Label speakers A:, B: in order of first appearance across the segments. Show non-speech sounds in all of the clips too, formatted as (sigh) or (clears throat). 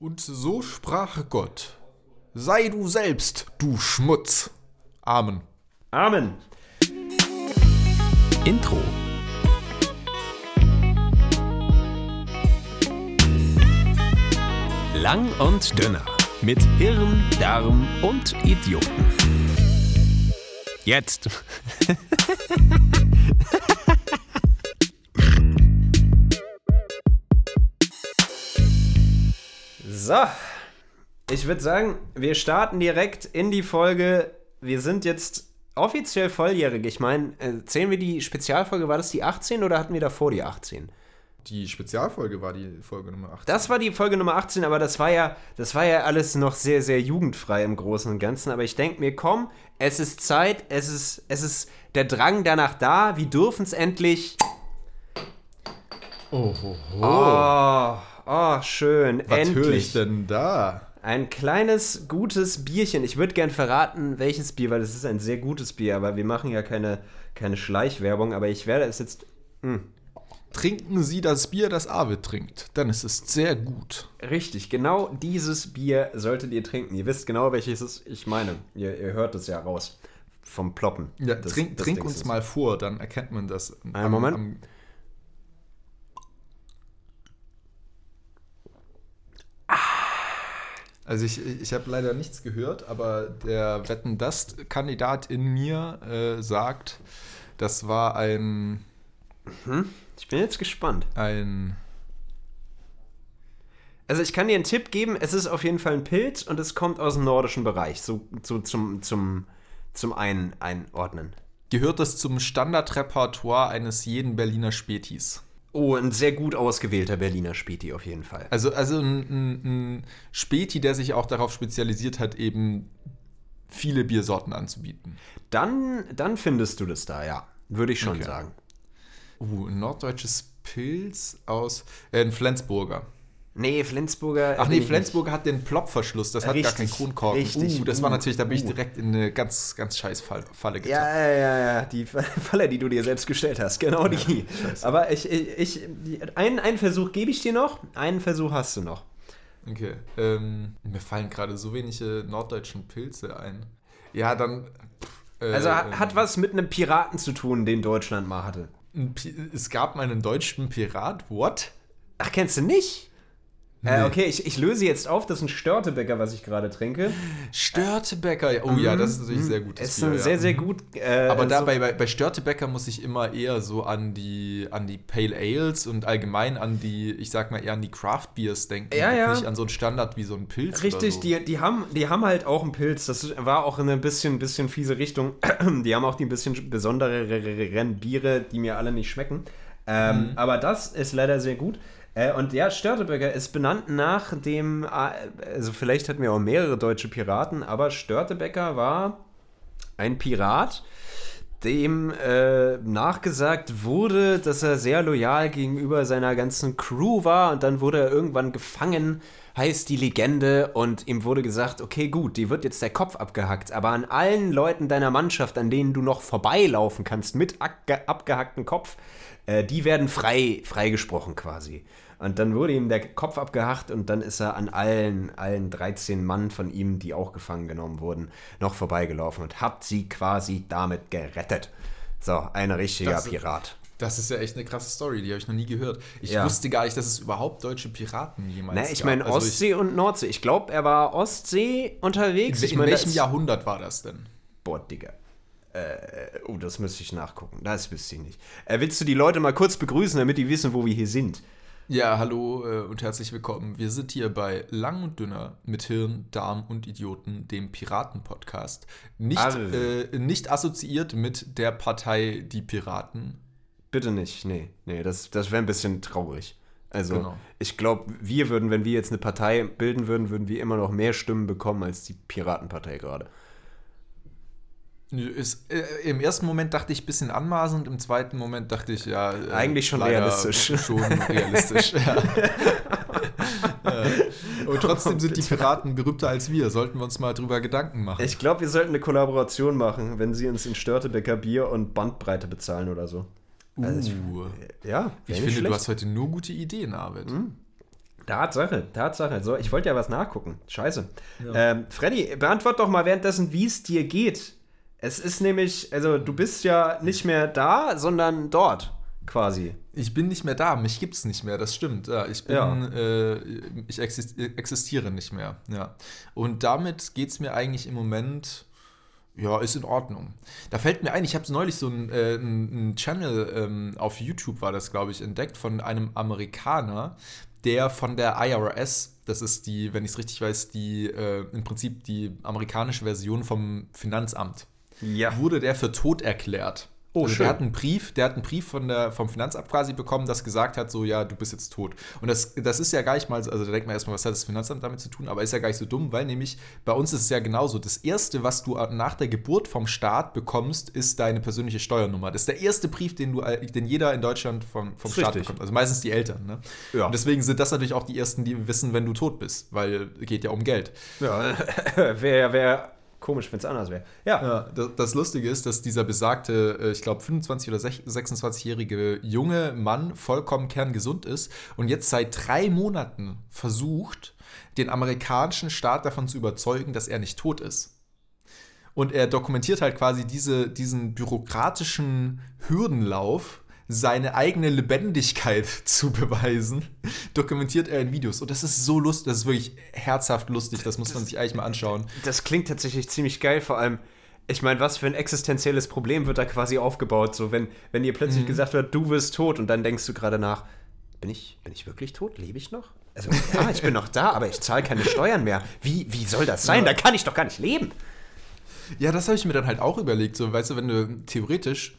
A: Und so sprach Gott: Sei du selbst, du Schmutz. Amen.
B: Amen.
C: Intro. Lang und dünner. Mit Hirn, Darm und Idioten. Jetzt. (laughs)
B: So, ich würde sagen, wir starten direkt in die Folge. Wir sind jetzt offiziell volljährig. Ich meine, äh, zählen wir die Spezialfolge, war das die 18 oder hatten wir davor die 18?
A: Die Spezialfolge war die Folge Nummer 8.
B: Das war die Folge Nummer 18, aber das war ja, das war ja alles noch sehr, sehr jugendfrei im Großen und Ganzen. Aber ich denke mir, komm, es ist Zeit, es ist, es ist der Drang danach da, wir dürfen es endlich.
A: Oh, ho, ho.
B: Oh, oh, schön,
A: Was
B: endlich.
A: höre ich denn da?
B: Ein kleines, gutes Bierchen. Ich würde gern verraten, welches Bier, weil es ist ein sehr gutes Bier, aber wir machen ja keine, keine Schleichwerbung, aber ich werde es jetzt. Mh,
A: Trinken Sie das Bier, das Arvid trinkt, denn es ist sehr gut.
B: richtig, genau dieses Bier solltet ihr trinken. Ihr wisst genau, welches es ich meine. Ihr, ihr hört es ja raus. Vom Ploppen.
A: Ja,
B: des-
A: trink
B: des
A: trink uns mal vor, dann erkennt man das.
B: Einen Moment.
A: Also ich, ich habe leider nichts gehört, aber der Wetten das Kandidat in mir äh, sagt, das war ein
B: Ich bin jetzt gespannt.
A: ein
B: Also ich kann dir einen Tipp geben, es ist auf jeden Fall ein Pilz und es kommt aus dem nordischen Bereich. So, so zum, zum, zum ein, Einordnen.
A: gehört das zum Standardrepertoire eines jeden Berliner Spätis.
B: Oh, ein sehr gut ausgewählter Berliner Späti auf jeden Fall.
A: Also, also ein, ein, Späti, der sich auch darauf spezialisiert hat, eben viele Biersorten anzubieten.
B: Dann, dann findest du das da, ja. Würde ich schon
A: Okay.
B: sagen.
A: Uh, ein norddeutsches Pilz aus. Äh, ein Flensburger.
B: Nee, Flensburger.
A: Ach nee, Flensburger hat den Plopverschluss, das hat gar keinen
B: Richtig,
A: Kronkorken.
B: richtig.
A: Uh, das war natürlich, da bin ich
B: uh.
A: direkt in eine ganz, ganz scheiß Fall, Falle getappt.
B: Ja, ja, ja, die (laughs) Falle, die du dir selbst gestellt hast, genau die. Aber ich, ich, ich einen, einen Versuch gebe ich dir noch, einen Versuch hast du noch.
A: Okay. Ähm, mir fallen gerade so wenige norddeutschen Pilze ein. Ja, dann. äh,
B: Also
A: ähm,
B: hat was mit einem Piraten zu tun, den Deutschland mal hatte.
A: Es gab mal einen deutschen Pirat. What?
B: Ach, kennst du nicht? Äh,
A: Nee.
B: okay, ich, ich löse jetzt auf, das ist ein Störtebäcker, was ich gerade trinke.
A: Störtebäcker. Oh ja, das ist natürlich sehr gut.
B: Es ist ein sehr, sehr gut. Äh,
A: Aber
B: so-
A: da bei, bei, Störtebäcker muss ich immer eher so an die, an die Pale Ales und allgemein an die, ich sag mal eher an die Craft Beers denken.
B: Ja, ja.
A: Nicht an so einen Standard wie so ein Pilz.
B: Richtig,
A: oder so.
B: die, die, haben, die haben halt auch einen Pilz. Das war auch in eine bisschen, bisschen fiese Richtung. (clears throat) Die haben auch die ein bisschen besondereren Biere, die mir alle nicht schmecken. Ähm, Aber das ist leider sehr gut. Äh, und ja, Störtebecker ist benannt nach dem, äh, also vielleicht hatten wir auch mehrere deutsche Piraten, aber Störtebecker war ein Pirat, dem äh, nachgesagt wurde, dass er sehr loyal gegenüber seiner ganzen Crew war und dann wurde er irgendwann gefangen, heißt die Legende und ihm wurde gesagt, okay gut, die wird jetzt der Kopf abgehackt, aber an allen Leuten deiner Mannschaft, an denen du noch vorbeilaufen kannst mit abge abgehacktem Kopf, äh, die werden frei freigesprochen quasi. Und dann wurde ihm der Kopf abgehackt und dann ist er an allen, allen 13 Mann von ihm, die auch gefangen genommen wurden, noch vorbeigelaufen und hat sie quasi damit gerettet. So, ein richtiger
A: Das-
B: Pirat.
A: Das ist ja echt eine krasse Story, die habe ich noch nie gehört. Ich
B: Ja.
A: wusste gar nicht, dass es überhaupt deutsche Piraten jemals
B: Na, ich
A: gab.
B: meine
A: Also
B: Ostsee und Nordsee. Ich glaube, er war Ostsee unterwegs.
A: Ich,
B: ich
A: in
B: mein,
A: welchem Jahrhundert war das denn?
B: Boah, Digga. Äh, oh, das müsste ich nachgucken. Das wüsste ich nicht. Äh, willst du die Leute mal kurz begrüßen, damit die wissen, wo wir hier sind?
A: Ja, hallo äh, und herzlich willkommen. Wir sind hier bei Lang und Dünner mit Hirn, Darm und Idioten, dem Piraten-Podcast. Nicht, äh, nicht assoziiert mit der Partei Die Piraten.
B: Bitte nicht. Nee, nee, das, das wäre ein bisschen traurig. Also,
A: Genau.
B: ich glaube, wir würden, wenn wir jetzt eine Partei bilden würden, würden wir immer noch mehr Stimmen bekommen als die Piratenpartei gerade.
A: Ist, äh, Im ersten Moment dachte ich ein bisschen anmaßend, im zweiten Moment dachte ich, ja. äh,
B: Eigentlich schon realistisch. (laughs)
A: Schon realistisch, ja. (laughs) ja. Und trotzdem sind die Piraten berühmter als wir. Sollten wir uns mal drüber Gedanken machen.
B: Ich glaube, wir sollten eine Kollaboration machen, wenn sie uns in Störtebecker Bier und Bandbreite bezahlen oder so. Also ich-
A: Uh,
B: Ja,
A: ich finde, du
B: schlecht.
A: hast heute nur gute Ideen, Arvid.
B: Tatsache, Tatsache. So, ich wollte ja was nachgucken. Scheiße. Ähm, Freddy, beantwort doch mal währenddessen, wie es dir geht. Es ist nämlich, also du bist ja nicht mehr da, sondern dort quasi.
A: Ich bin nicht mehr da, mich gibt's nicht mehr, das stimmt. Ja, ich bin,
B: Ja.
A: Äh, ich exist existiere nicht mehr. Ja. Und damit geht's mir eigentlich im Moment, ja, ist in Ordnung. Da fällt mir ein, ich habe neulich so einen äh, Channel ähm, auf YouTube, war das, glaube ich, entdeckt, von einem Amerikaner, der von der IRS, das ist die, wenn ich es richtig weiß, die äh, im Prinzip die amerikanische Version vom Finanzamt
B: Ja.
A: wurde der für tot erklärt.
B: Oh,
A: also
B: schön.
A: der hat einen Brief, der hat einen Brief von der, vom Finanzamt quasi bekommen, das gesagt hat, so ja, du bist jetzt tot. Und das, das ist ja gar nicht mal, also da denkt man erstmal, was hat das Finanzamt damit zu tun, aber ist ja gar nicht so dumm, weil nämlich bei uns ist es ja genauso. Das erste, was du nach der Geburt vom Staat bekommst, ist deine persönliche Steuernummer. Das ist der erste Brief, den du, den jeder in Deutschland vom, vom Staat
B: richtig.
A: bekommt. Also meistens die Eltern. Ne?
B: Ja.
A: Und deswegen sind das natürlich auch die ersten, die wissen, wenn du tot bist, weil geht ja um Geld.
B: Ja, (laughs) wäre wär komisch, wenn es anders wäre. Ja.
A: Ja, das, das Lustige ist, dass dieser besagte, äh, ich glaube, 25- oder 26-jährige junge Mann vollkommen kerngesund ist und jetzt seit drei Monaten versucht, den amerikanischen Staat davon zu überzeugen, dass er nicht tot ist. Und er dokumentiert halt quasi diese, diesen bürokratischen Hürdenlauf, seine eigene Lebendigkeit (laughs) zu beweisen, dokumentiert er in Videos. Und das ist so lustig, das ist wirklich herzhaft lustig, das muss man sich eigentlich mal anschauen.
B: Das klingt tatsächlich ziemlich geil, vor allem. Ich meine, was für ein existenzielles Problem wird da quasi aufgebaut? So, wenn, wenn dir plötzlich gesagt wird, du wirst tot und dann denkst du gerade nach, bin ich, bin ich wirklich tot? Lebe ich noch? Also, ja, ich bin noch da, aber ich zahle keine Steuern mehr. Wie, wie soll das sein? Da kann ich doch gar nicht leben.
A: Ja, das habe ich mir dann halt auch überlegt. So, weißt du, wenn du theoretisch,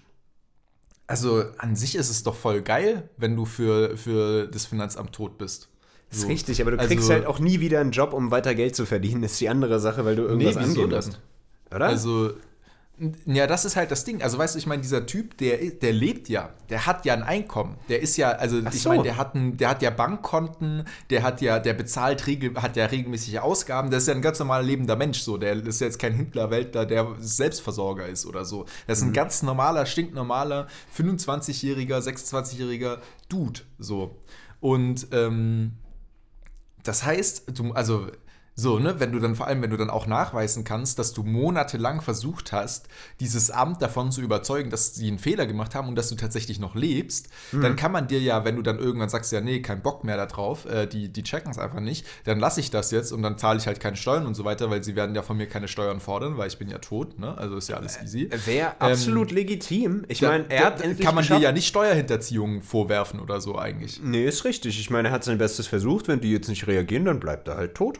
A: also an sich ist es doch voll geil, wenn du für, für das Finanzamt tot bist.
B: Das ist
A: So.
B: richtig, aber du
A: Also-
B: kriegst halt auch nie wieder einen Job, um weiter Geld zu verdienen. Das ist die andere Sache, weil du irgendwas
A: Nee, denn?
B: musst. Oder?
A: Also, ja, das ist halt das Ding. Also, weißt du, ich meine, dieser Typ, der, der lebt ja, der hat ja ein Einkommen. Der ist ja, also,
B: Ach
A: ich
B: so.
A: meine, der hat, ein, der hat ja Bankkonten, der hat ja, der bezahlt, regel, hat ja regelmäßige Ausgaben. Das ist ja ein ganz normaler lebender Mensch, so. Der ist ja jetzt kein Hitlerweltler, der Selbstversorger ist oder so. Das ist
B: Mhm.
A: ein ganz normaler, stinknormaler, 25-jähriger, 26-jähriger Dude, so. Und, ähm, das heißt, du, also so, ne, wenn du dann vor allem, wenn du dann auch nachweisen kannst, dass du monatelang versucht hast, dieses Amt davon zu überzeugen, dass sie einen Fehler gemacht haben und dass du tatsächlich noch lebst, dann kann man dir ja, wenn du dann irgendwann sagst, ja, nee, kein Bock mehr da drauf, äh, die, die checken es einfach nicht, dann lasse ich das jetzt und dann zahle ich halt keine Steuern und so weiter, weil sie werden ja von mir keine Steuern fordern, weil ich bin ja tot, ne? Also ist ja alles easy.
B: Wäre absolut legitim. Ich meine, er hat endlich
A: kann man dir
B: geschafft-
A: ja nicht Steuerhinterziehung vorwerfen oder so eigentlich.
B: Nee, ist richtig. Ich meine, er hat sein Bestes versucht. Wenn die jetzt nicht reagieren, dann bleibt er halt tot.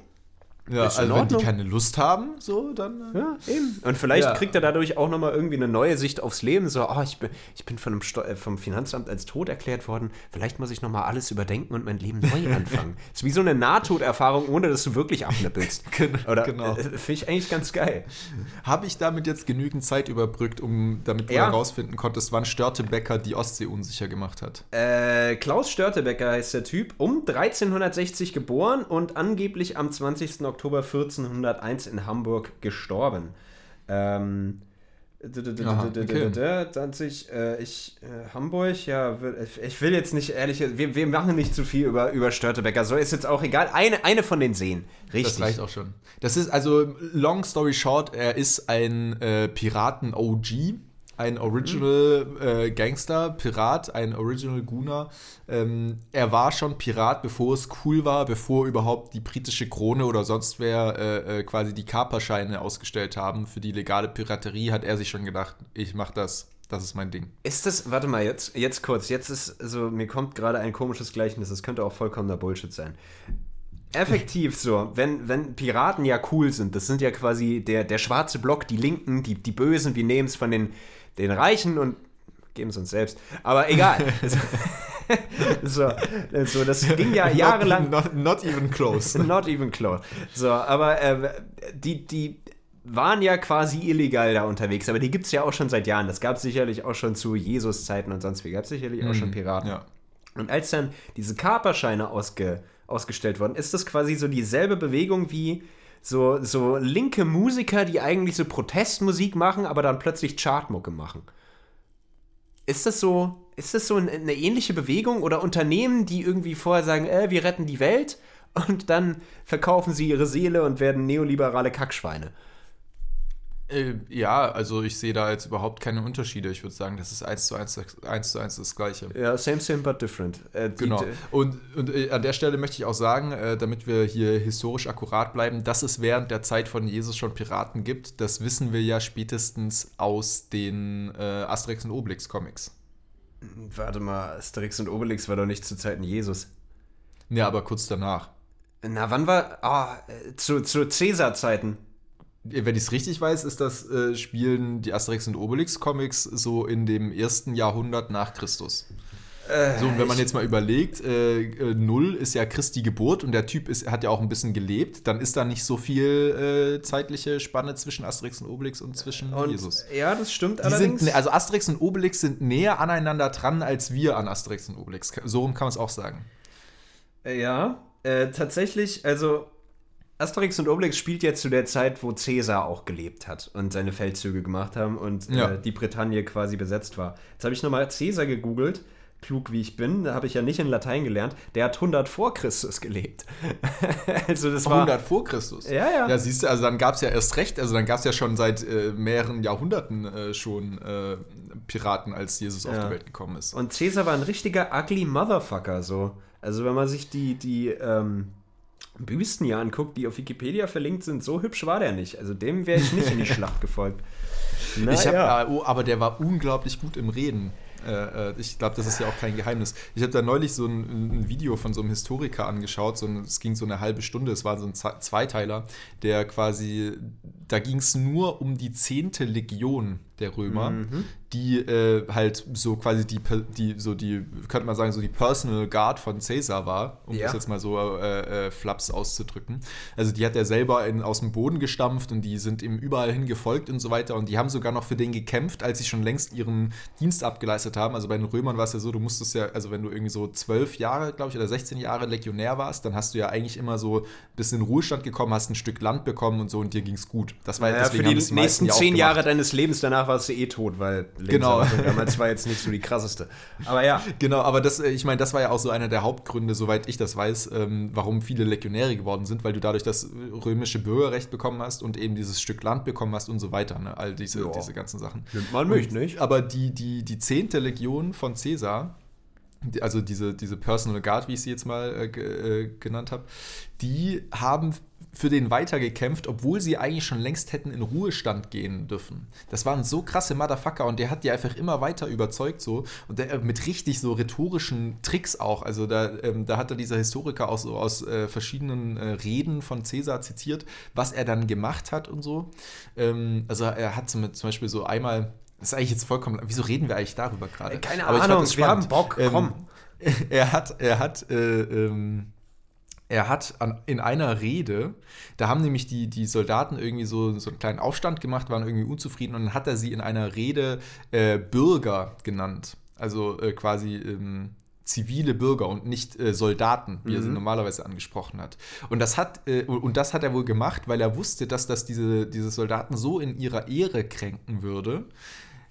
A: Ja,
B: Ist
A: also wenn die keine Lust haben, so, dann. äh,
B: Ja, eben. Und vielleicht
A: Ja.
B: kriegt er dadurch auch nochmal irgendwie eine neue Sicht aufs Leben. So, oh, ich bin, ich bin von einem Steu äh, vom Finanzamt als tot erklärt worden. Vielleicht muss ich nochmal alles überdenken und mein Leben neu (laughs) anfangen. ist wie so eine Nahtoderfahrung, ohne dass du wirklich abnippelst. (laughs)
A: Genau,
B: Oder,
A: genau.
B: äh, Finde ich eigentlich ganz geil.
A: Habe ich damit jetzt genügend Zeit überbrückt, um damit du
B: Ja.
A: herausfinden konntest, wann Störtebecker die Ostsee unsicher gemacht hat?
B: Äh, Klaus Störtebecker heißt der Typ, um 1360 geboren und angeblich am 20. Oktober 1401 in Hamburg gestorben. Ähm, d- d- d-
A: Aha,
B: d- d-
A: okay.
B: d- d- 20, äh, ich, äh, Hamburg, ja, ich will jetzt nicht ehrlich, wir, wir machen nicht zu viel über, über Störtebecker, so ist jetzt auch egal. Eine, eine von den Seen, richtig.
A: Das reicht auch schon. Das ist also, long story short, er ist ein äh, Piraten-OG, ein Original äh, Gangster, Pirat, ein Original Gunner. Ähm, er war schon Pirat, bevor es cool war, bevor überhaupt die britische Krone oder sonst wer äh, äh, quasi die Kaperscheine ausgestellt haben für die legale Piraterie, hat er sich schon gedacht, ich mach das. Das ist mein Ding.
B: Ist das, warte mal, jetzt, jetzt kurz, jetzt ist, so, mir kommt gerade ein komisches Gleichnis, das könnte auch vollkommener Bullshit sein. Effektiv so, wenn, wenn Piraten ja cool sind, das sind ja quasi der, der schwarze Block, die Linken, die, die Bösen, wir nehmen es von den, den Reichen und geben es uns selbst. Aber egal. (laughs) so, so, das ging ja jahrelang.
A: Not, not, not even close. (laughs)
B: Not even close. So, aber äh, die, die waren ja quasi illegal da unterwegs, aber die gibt es ja auch schon seit Jahren. Das gab es sicherlich auch schon zu Jesus-Zeiten und sonst wie. Gab es sicherlich auch schon Piraten.
A: Ja.
B: Und als dann diese Kaperscheine ausge, ausgestellt wurden, ist das quasi so dieselbe Bewegung wie so, so linke Musiker, die eigentlich so Protestmusik machen, aber dann plötzlich Chartmucke machen. Ist das so, ist das so eine, ähnliche Bewegung oder Unternehmen, die irgendwie vorher sagen, äh, wir retten die Welt und dann verkaufen sie ihre Seele und werden neoliberale Kackschweine?
A: Äh, ja, also ich sehe da jetzt überhaupt keine Unterschiede. Ich würde sagen, das ist eins zu eins, eins zu eins das Gleiche.
B: Ja, same, same, but different.
A: Äh, genau. Und, und äh, an der Stelle möchte ich auch sagen, äh, damit wir hier historisch akkurat bleiben, dass es während der Zeit von Jesus schon Piraten gibt, das wissen wir ja spätestens aus den äh, Asterix und Obelix Comics.
B: Warte mal, Asterix und Obelix war doch nicht zu Zeiten Jesus.
A: Ja, aber kurz danach.
B: Na, wann war. Ah, oh, zu, zu Cäsar-Zeiten
A: wenn ich es richtig weiß, ist das äh, spielen die Asterix und Obelix Comics so in dem ersten Jahrhundert nach Christus. Äh, so, und wenn man jetzt mal überlegt, äh, äh, Null ist ja Christi Geburt und der Typ ist, hat ja auch ein bisschen gelebt, dann ist da nicht so viel äh, zeitliche Spanne zwischen Asterix und Obelix und zwischen und, Jesus.
B: Ja, das stimmt
A: Die allerdings. Sind, also Asterix und Obelix sind näher aneinander dran, als wir an Asterix und Obelix. So rum kann man es auch sagen.
B: Ja, tatsächlich, also Asterix und Obelix spielt jetzt zu der Zeit, wo Caesar auch gelebt hat und seine Feldzüge gemacht haben und ja. äh, die Bretagne quasi besetzt war. Jetzt habe ich nochmal Caesar gegoogelt, klug wie ich bin, da habe ich ja nicht in Latein gelernt, der hat 100 vor Christus gelebt. (laughs)
A: also das war 100 vor Christus?
B: Ja, ja.
A: Ja, siehst du, also dann gab es ja erst recht, also dann gab es ja schon seit äh, mehreren Jahrhunderten äh, schon äh, Piraten, als Jesus ja. auf die Welt gekommen ist.
B: Und Caesar war ein richtiger ugly Motherfucker, so. Also wenn man sich die, die, ähm, Büsten hier anguckt, die auf Wikipedia verlinkt sind, so hübsch war der nicht. Also dem wäre ich nicht in die (laughs) Schlacht gefolgt.
A: Na, ich hab, ja. oh, aber der war unglaublich gut im Reden. Äh, äh ich glaube, das ist ja auch kein Geheimnis. Ich habe da neulich so ein, ein, Video von so einem Historiker angeschaut. So ein, es ging so eine halbe Stunde. Es war so ein Zweiteiler, der quasi, da ging es nur um die zehnte Legion der Römer, mhm. die äh, halt so quasi die, die, so die, könnte man sagen, so die Personal Guard von Caesar war, um ja. das jetzt mal so äh, äh, flaps auszudrücken. Also die hat er selber in, aus dem Boden gestampft und die sind ihm überall hin gefolgt und so weiter und die haben sogar noch für den gekämpft, als sie schon längst ihren Dienst abgeleistet haben. Also bei den Römern war es ja so, du musstest ja, also wenn du irgendwie so zwölf Jahre, glaube ich, oder 16 Jahre Legionär warst, dann hast du ja eigentlich immer so bis in den Ruhestand gekommen, hast ein Stück Land bekommen und so und dir ging es gut.
B: Das war ja, deswegen für die, nächsten zehn Jahre deines Lebens danach warst du eh tot, weil
A: genau. (laughs)
B: damals war jetzt nicht so die krasseste.
A: Aber ja. Genau, aber das, äh, ich meine, das war ja auch so einer der Hauptgründe, soweit ich das weiß, ähm, warum viele Legionäre geworden sind, weil du dadurch das römische Bürgerrecht bekommen hast und eben dieses Stück Land bekommen hast und so weiter. Ne? All diese, diese ganzen Sachen.
B: Nimmt man mich nicht.
A: Aber die, die, die zehnte Legion von Caesar, also diese, diese Personal Guard, wie ich sie jetzt mal äh, äh genannt habe, die haben für den weitergekämpft, obwohl sie eigentlich schon längst hätten in Ruhestand gehen dürfen. Das waren so krasse Motherfucker und der hat die einfach immer weiter überzeugt so und der äh, mit richtig so rhetorischen Tricks auch. Also da, ähm, da hat er dieser Historiker auch so aus äh, verschiedenen äh, Reden von Cäsar zitiert, was er dann gemacht hat und so. Ähm, also er hat zum, zum Beispiel so einmal, das ist eigentlich jetzt vollkommen, wieso reden wir eigentlich darüber gerade?
B: Keine Aber Ahnung, wir haben Bock, komm.
A: Ähm, (laughs) er hat, er hat, äh, ähm, er hat an, in einer Rede, da haben nämlich die, die Soldaten irgendwie so, so einen kleinen Aufstand gemacht, waren irgendwie unzufrieden und dann hat er sie in einer Rede äh, Bürger genannt. Also äh, quasi ähm, zivile Bürger und nicht äh, Soldaten, wie mhm. er sie mhm. normalerweise angesprochen hat. Und das hat, äh, und das hat er wohl gemacht, weil er wusste, dass das diese, diese Soldaten so in ihrer Ehre kränken würde,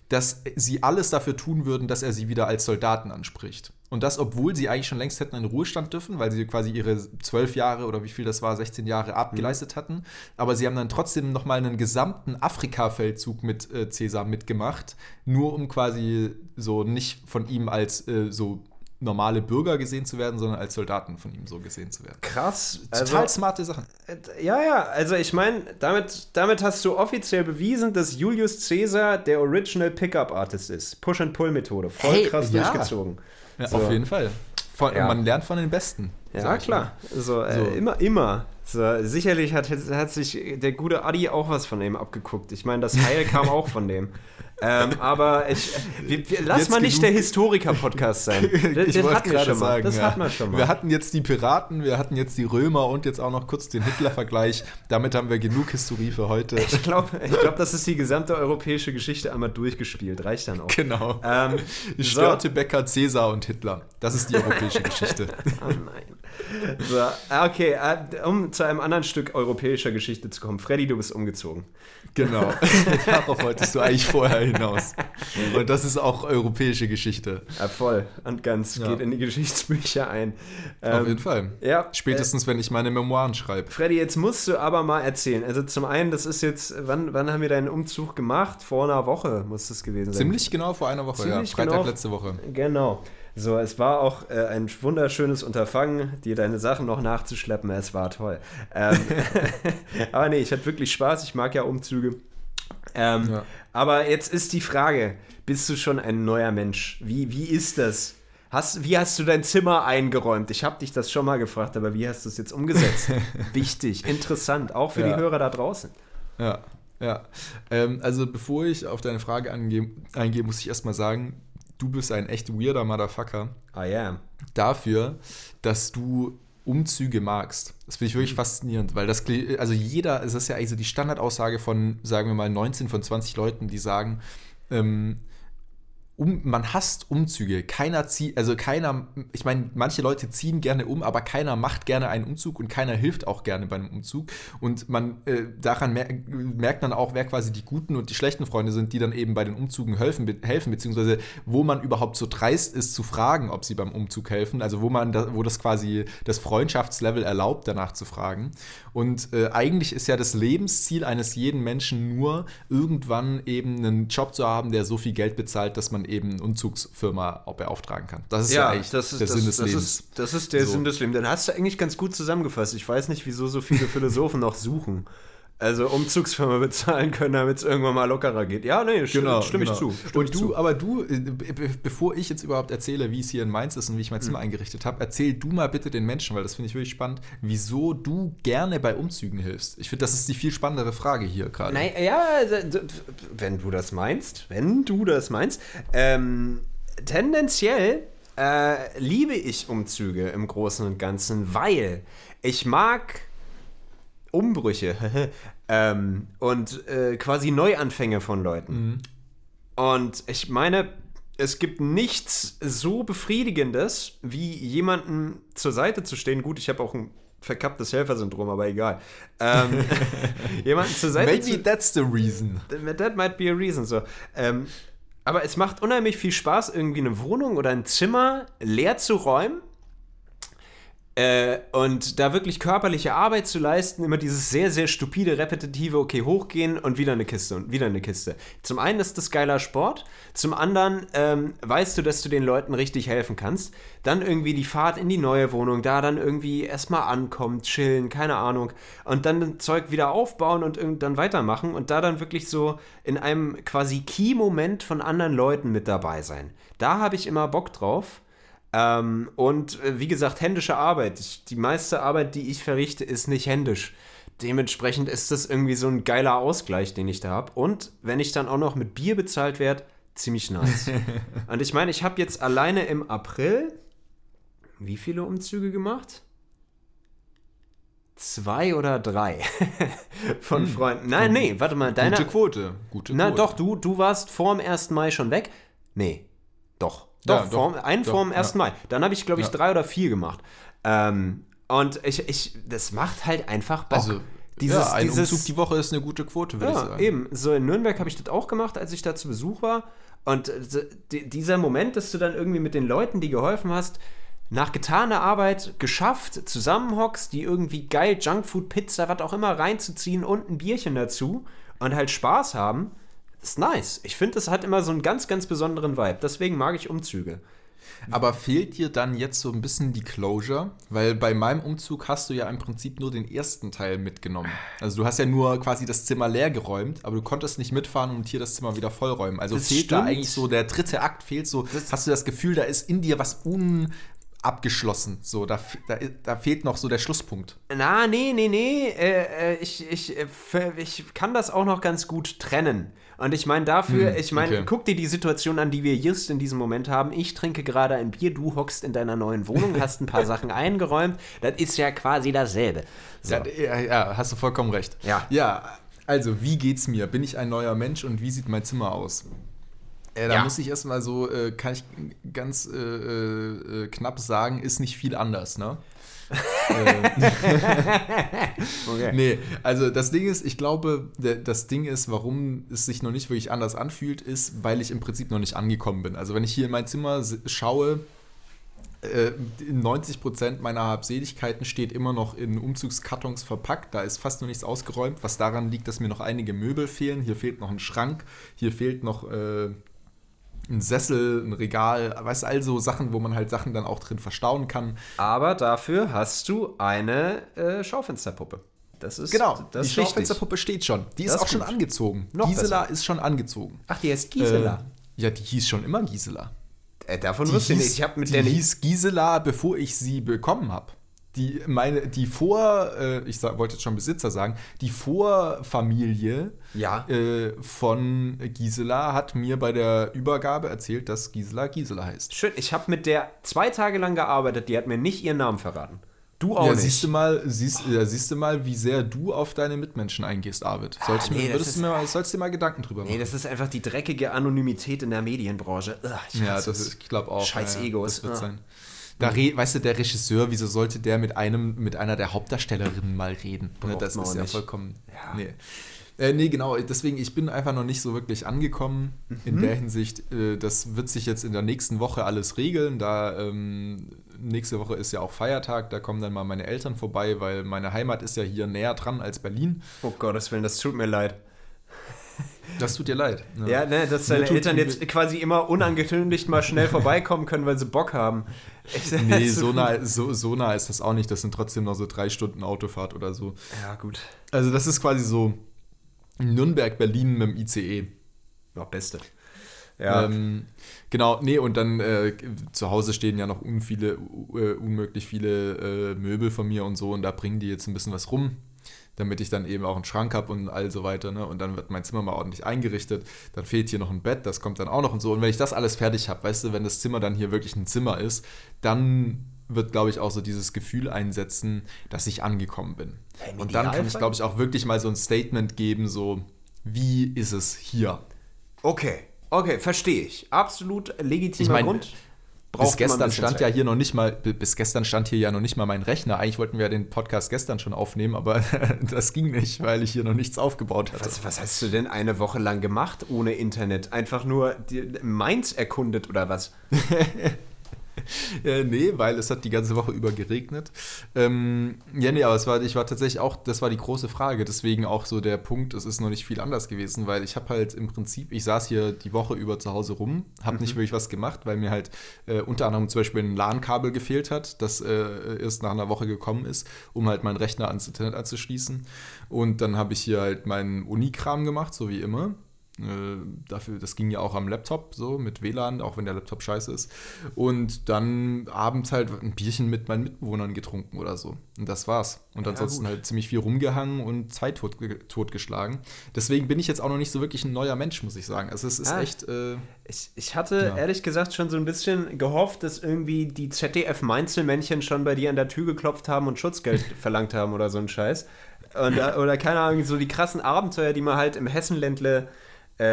A: dass sie alles dafür tun würden, dass er sie wieder als Soldaten anspricht. Und das, obwohl sie eigentlich schon längst hätten in Ruhestand dürfen, weil sie quasi ihre zwölf Jahre oder wie viel das war, 16 Jahre abgeleistet mhm. hatten. Aber sie haben dann trotzdem nochmal einen gesamten Afrika-Feldzug mit äh, Cäsar mitgemacht, nur um quasi so nicht von ihm als äh, so normale Bürger gesehen zu werden, sondern als Soldaten von ihm so gesehen zu werden.
B: Krass.
A: Total also, smarte Sachen.
B: Äh, ja, ja, also ich meine, damit, damit hast du offiziell bewiesen, dass Julius Caesar der Original Pickup Artist ist. Push-and-Pull-Methode. Voll hey, krass ja. durchgezogen.
A: Ja, so. Auf jeden Fall. Von, ja. Man lernt von den Besten.
B: Ja, klar. So, äh, so. immer, immer. So, sicherlich hat, hat sich der gute Adi auch was von dem abgeguckt. Ich meine, das Heil kam auch von dem. (laughs) Ähm, aber ich, wir, wir, lass jetzt mal nicht der Historiker-Podcast sein. (laughs)
A: Das, ich wollte gerade sagen, das ja. hatten wir schon mal. Wir hatten jetzt die Piraten, wir hatten jetzt die Römer und jetzt auch noch kurz den Hitler-Vergleich. Damit haben wir genug Historie für heute. (laughs)
B: Ich glaube, ich glaub, das ist die gesamte europäische Geschichte einmal durchgespielt. Reicht dann auch.
A: Genau. Ähm, Störtebecker, Cäsar und Hitler. Das ist die europäische Geschichte. oh
B: nein. So, okay, äh, um zu einem anderen Stück europäischer Geschichte zu kommen. Freddy, du bist umgezogen.
A: Genau. (laughs) Darauf wolltest du eigentlich vorher hinaus. Und das ist auch europäische Geschichte.
B: Ja, voll und ganz.
A: Ja.
B: Geht in die Geschichtsbücher ein.
A: Auf
B: Ähm,
A: jeden Fall.
B: Ja,
A: Spätestens, wenn ich meine Memoiren schreibe.
B: Freddy, jetzt musst du aber mal erzählen. Also zum einen, das ist jetzt, wann, wann haben wir deinen Umzug gemacht? Vor einer Woche muss es gewesen sein.
A: Ziemlich genau vor einer Woche,
B: Ziemlich
A: ja. Freitag
B: genau.
A: letzte Woche.
B: Genau. So, es war auch äh, ein wunderschönes Unterfangen, dir deine Sachen noch nachzuschleppen. Es war toll. Ähm, (laughs) aber nee, ich hatte wirklich Spaß. Ich mag ja Umzüge. Ähm,
A: Ja.
B: Aber jetzt ist die Frage: Bist du schon ein neuer Mensch? Wie, wie ist das? Hast, wie hast du dein Zimmer eingeräumt? Ich habe dich das schon mal gefragt, aber wie hast du es jetzt umgesetzt? (laughs) Wichtig, interessant, auch für
A: Ja.
B: die Hörer da draußen.
A: Ja, ja. Ähm, also bevor ich auf deine Frage angehe, eingehe, muss ich erstmal sagen, du bist ein echt weirder Motherfucker
B: I am.
A: dafür, dass du Umzüge magst. Das finde ich wirklich faszinierend, weil das, also jeder, es ist ja eigentlich so die Standardaussage von, sagen wir mal, 19 von 20 Leuten, die sagen, ähm, um, man hasst Umzüge. Keiner zieht, also keiner, ich meine, manche Leute ziehen gerne um, aber keiner macht gerne einen Umzug und keiner hilft auch gerne bei einem Umzug. Und man äh, daran mer merkt man auch, wer quasi die guten und die schlechten Freunde sind, die dann eben bei den Umzügen helfen, be helfen beziehungsweise wo man überhaupt so dreist ist zu fragen, ob sie beim Umzug helfen. Also wo man, da, wo das quasi das Freundschaftslevel erlaubt, danach zu fragen. Und äh, eigentlich ist ja das Lebensziel eines jeden Menschen nur, irgendwann eben einen Job zu haben, der so viel Geld bezahlt, dass man eben eine Umzugsfirma beauftragen kann. Das ist ja, eigentlich
B: das ist,
A: der
B: das,
A: Sinn des
B: das
A: Lebens.
B: Ist, das ist der
A: So.
B: Sinn des Lebens. Dann hast du eigentlich ganz gut zusammengefasst. Ich weiß nicht, wieso so viele Philosophen (laughs) noch suchen. Also Umzugsfirma (laughs) bezahlen können, damit es irgendwann mal lockerer geht. Ja, nee,
A: Genau,
B: stimme
A: genau.
B: ich zu. Stimme
A: Und
B: ich
A: du,
B: zu.
A: aber du, äh, be- be- bevor ich jetzt überhaupt erzähle, wie es hier in Mainz ist und wie ich mein
B: Hm.
A: Zimmer eingerichtet habe, erzähl du mal bitte den Menschen, weil das finde ich wirklich spannend, wieso du gerne bei Umzügen hilfst. Ich finde, das ist die viel spannendere Frage hier gerade.
B: Nein, ja, also, wenn du das meinst, wenn du das meinst, ähm, tendenziell äh, liebe ich Umzüge im Großen und Ganzen, weil ich mag Umbrüche (laughs) ähm, und äh, quasi Neuanfänge von Leuten. Und ich meine, es gibt nichts so befriedigendes, wie jemanden zur Seite zu stehen. Gut, ich habe auch ein verkapptes Helfersyndrom, aber egal. Ähm, (laughs) jemanden zur Seite zu
A: Maybe that's the reason.
B: That might be a reason. So. Ähm, aber es macht unheimlich viel Spaß, irgendwie eine Wohnung oder ein Zimmer leer zu räumen äh, und da wirklich körperliche Arbeit zu leisten. Immer dieses sehr, sehr stupide, repetitive, okay, hochgehen und wieder eine Kiste und wieder eine Kiste. Zum einen ist das geiler Sport, zum anderen ähm, weißt du, dass du den Leuten richtig helfen kannst. Dann irgendwie die Fahrt in die neue Wohnung, da dann irgendwie erstmal ankommen, chillen, keine Ahnung. Und dann das Zeug wieder aufbauen und dann weitermachen und da dann wirklich so in einem quasi Key-Moment von anderen Leuten mit dabei sein. Da habe ich immer Bock drauf. Ähm, und äh, wie gesagt, händische Arbeit. Ich, die meiste Arbeit, die ich verrichte, ist nicht händisch. Dementsprechend ist das irgendwie so ein geiler Ausgleich, den ich da habe. Und wenn ich dann auch noch mit Bier bezahlt werde, ziemlich nice. (laughs) und ich meine, ich habe jetzt alleine im April wie viele Umzüge gemacht? Zwei oder drei (laughs) von Freunden. Nein, nee, warte mal, deine.
A: Gute Quote. Gute
B: Na
A: Quote.
B: doch, du, du warst vorm 1. Mai schon weg. Nee, doch.
A: Ja,
B: Doch,
A: doch,
B: vorm, einen
A: doch,
B: vorm 1.
A: ja.
B: Mai. Dann habe ich, glaube ich,
A: Ja.
B: drei oder vier gemacht. Ähm, und ich, ich, das macht halt einfach Bock.
A: Also,
B: dieses,
A: ja, ein
B: dieses,
A: Umzug die Woche ist eine gute Quote, würde ich sagen.
B: eben. So in Nürnberg habe ich das auch gemacht, als ich da zu Besuch war. Und äh, dieser Moment, dass du dann irgendwie mit den Leuten, die geholfen hast, nach getaner Arbeit geschafft, zusammenhockst, die irgendwie geil Junkfood, Pizza, was auch immer reinzuziehen und ein Bierchen dazu und halt Spaß haben, ist nice. Ich finde, das hat immer so einen ganz, ganz besonderen Vibe. Deswegen mag ich Umzüge.
A: Aber fehlt dir dann jetzt so ein bisschen die Closure? Weil bei meinem Umzug hast du ja im Prinzip nur den ersten Teil mitgenommen. Also du hast ja nur quasi das Zimmer leer geräumt, aber du konntest nicht mitfahren und hier das Zimmer wieder vollräumen. Also
B: Das
A: fehlt da
B: stimmt.
A: eigentlich so der dritte Akt, fehlt so, hast du das Gefühl, da ist in dir was unabgeschlossen. So, da, da, da fehlt noch so der Schlusspunkt.
B: Na, nee, nee, nee. Äh, äh, ich, ich, äh, ich kann das auch noch ganz gut trennen. Und ich meine dafür,
A: Hm,
B: ich meine,
A: okay.
B: guck dir die Situation an, die wir just in diesem Moment haben. Ich trinke gerade ein Bier, du hockst in deiner neuen Wohnung, (laughs) hast ein paar Sachen eingeräumt. Das ist ja quasi dasselbe. So.
A: Ja, ja, hast du vollkommen recht.
B: Ja.
A: Ja, also wie geht's mir? Bin ich ein neuer Mensch und wie sieht mein Zimmer aus? Äh, da
B: Ja.
A: muss ich erstmal so, äh, kann ich ganz äh, äh, knapp sagen, ist nicht viel anders, ne? (laughs) okay. Nee, also das Ding ist, ich glaube, das Ding ist, warum es sich noch nicht wirklich anders anfühlt, ist, weil ich im Prinzip noch nicht angekommen bin. Also wenn ich hier in mein Zimmer schaue, 90% äh, meiner Habseligkeiten steht immer noch in Umzugskartons verpackt. Da ist fast noch nichts ausgeräumt, was daran liegt, dass mir noch einige Möbel fehlen. Hier fehlt noch ein Schrank, hier fehlt noch äh, ein Sessel, ein Regal, weißt du, also Sachen, wo man halt Sachen dann auch drin verstauen kann.
B: Aber dafür hast du eine äh, Schaufensterpuppe.
A: Das ist genau. Das die Schaufensterpuppe steht schon. Die ist, ist auch gut. schon angezogen. Noch Gisela besser. ist schon angezogen.
B: Ach, die heißt Gisela.
A: Äh, ja, die hieß schon immer Gisela.
B: Äh, davon wusste ich nicht. Ich
A: habe mit die der hieß Gisela, bevor ich sie bekommen habe. Die, meine, die Vor, äh, ich sag, wollte jetzt schon Besitzer sagen, die Vorfamilie
B: ja.
A: äh, von Gisela hat mir bei der Übergabe erzählt, dass Gisela Gisela heißt.
B: Schön, ich habe mit der zwei Tage lang gearbeitet, die hat mir nicht ihren Namen verraten.
A: Du auch ja, nicht. Siehst du, mal, siehst, ja, siehst du mal, wie sehr du auf deine Mitmenschen eingehst, Arvid. Sollst, ah, nee, mir, würdest du mir, sollst dir mal Gedanken drüber machen.
B: Nee, das ist einfach die dreckige Anonymität in der Medienbranche.
A: Ugh, ja, das ist, ich glaube auch.
B: Scheiß ja, Egos.
A: Das wird ah. sein. Da weißt du, der Regisseur, wieso sollte der mit einem, mit einer der Hauptdarstellerinnen mal reden? Ne, das ist ja nicht. vollkommen. Ja. Nee. Äh, nee, genau, deswegen, ich bin einfach noch nicht so wirklich angekommen mhm. in der Hinsicht. Äh, das wird sich jetzt in der nächsten Woche alles regeln. Da ähm, nächste Woche ist ja auch Feiertag, da kommen dann mal meine Eltern vorbei, weil meine Heimat ist ja hier näher dran als Berlin.
B: Oh Gottes Willen, das tut mir leid.
A: Das tut dir leid.
B: Ja, ja ne, dass deine Eltern jetzt quasi immer unangekündigt mal schnell vorbeikommen können, weil sie Bock haben.
A: Nee, so nah, so, so nah ist das auch nicht. Das sind trotzdem noch so drei Stunden Autofahrt oder so.
B: Ja, gut.
A: Also das ist quasi so Nürnberg, Berlin mit dem ICE.
B: Ja, beste.
A: Ja. Ähm, genau, nee, und dann äh, zu Hause stehen ja noch unviele, uh, unmöglich viele äh, Möbel von mir und so und da bringen die jetzt ein bisschen was rum, damit ich dann eben auch einen Schrank habe und all so weiter. Ne? Und dann wird mein Zimmer mal ordentlich eingerichtet. Dann fehlt hier noch ein Bett, das kommt dann auch noch und so. Und wenn ich das alles fertig habe, weißt du, wenn das Zimmer dann hier wirklich ein Zimmer ist, dann wird, glaube ich, auch so dieses Gefühl einsetzen, dass ich angekommen bin. Hey, und dann kann ich, glaube ich, auch wirklich mal so ein Statement geben, so, wie ist es hier?
B: Okay, okay, verstehe ich. Absolut legitimer
A: ich mein, Grund. Bis gestern stand Zeit. ja hier noch nicht mal, bis gestern stand hier ja noch nicht mal mein Rechner. Eigentlich wollten wir ja den Podcast gestern schon aufnehmen, aber (laughs) das ging nicht, weil ich hier noch nichts aufgebaut hatte.
B: Was, was hast du denn eine Woche lang gemacht ohne Internet? Einfach nur Mainz erkundet oder was? (laughs) (laughs)
A: äh, nee, weil es hat die ganze Woche über geregnet. Ähm, ja, nee, aber es war, ich war tatsächlich auch, das war die große Frage. Deswegen auch so der Punkt, es ist noch nicht viel anders gewesen, weil ich habe halt im Prinzip, ich saß hier die Woche über zu Hause rum, habe mhm. nicht wirklich was gemacht, weil mir halt äh, unter anderem zum Beispiel ein LAN-Kabel gefehlt hat, das äh, erst nach einer Woche gekommen ist, um halt meinen Rechner ans Internet anzuschließen. Und dann habe ich hier halt meinen Unikram gemacht, so wie immer. Äh, dafür, das ging ja auch am Laptop so mit WLAN, auch wenn der Laptop scheiße ist. Und dann abends halt ein Bierchen mit meinen Mitbewohnern getrunken oder so. Und das war's. Und ja, ansonsten gut. halt ziemlich viel rumgehangen und Zeit tot, totgeschlagen. Deswegen bin ich jetzt auch noch nicht so wirklich ein neuer Mensch, muss ich sagen. Also es ist ah, echt. Äh,
B: ich, ich hatte ja. ehrlich gesagt schon so ein bisschen gehofft, dass irgendwie die ZDF-Mainzelmännchen schon bei dir an der Tür geklopft haben und Schutzgeld (laughs) verlangt haben oder so ein Scheiß. Und, oder keine Ahnung, so die krassen Abenteuer, die man halt im Hessenländle äh,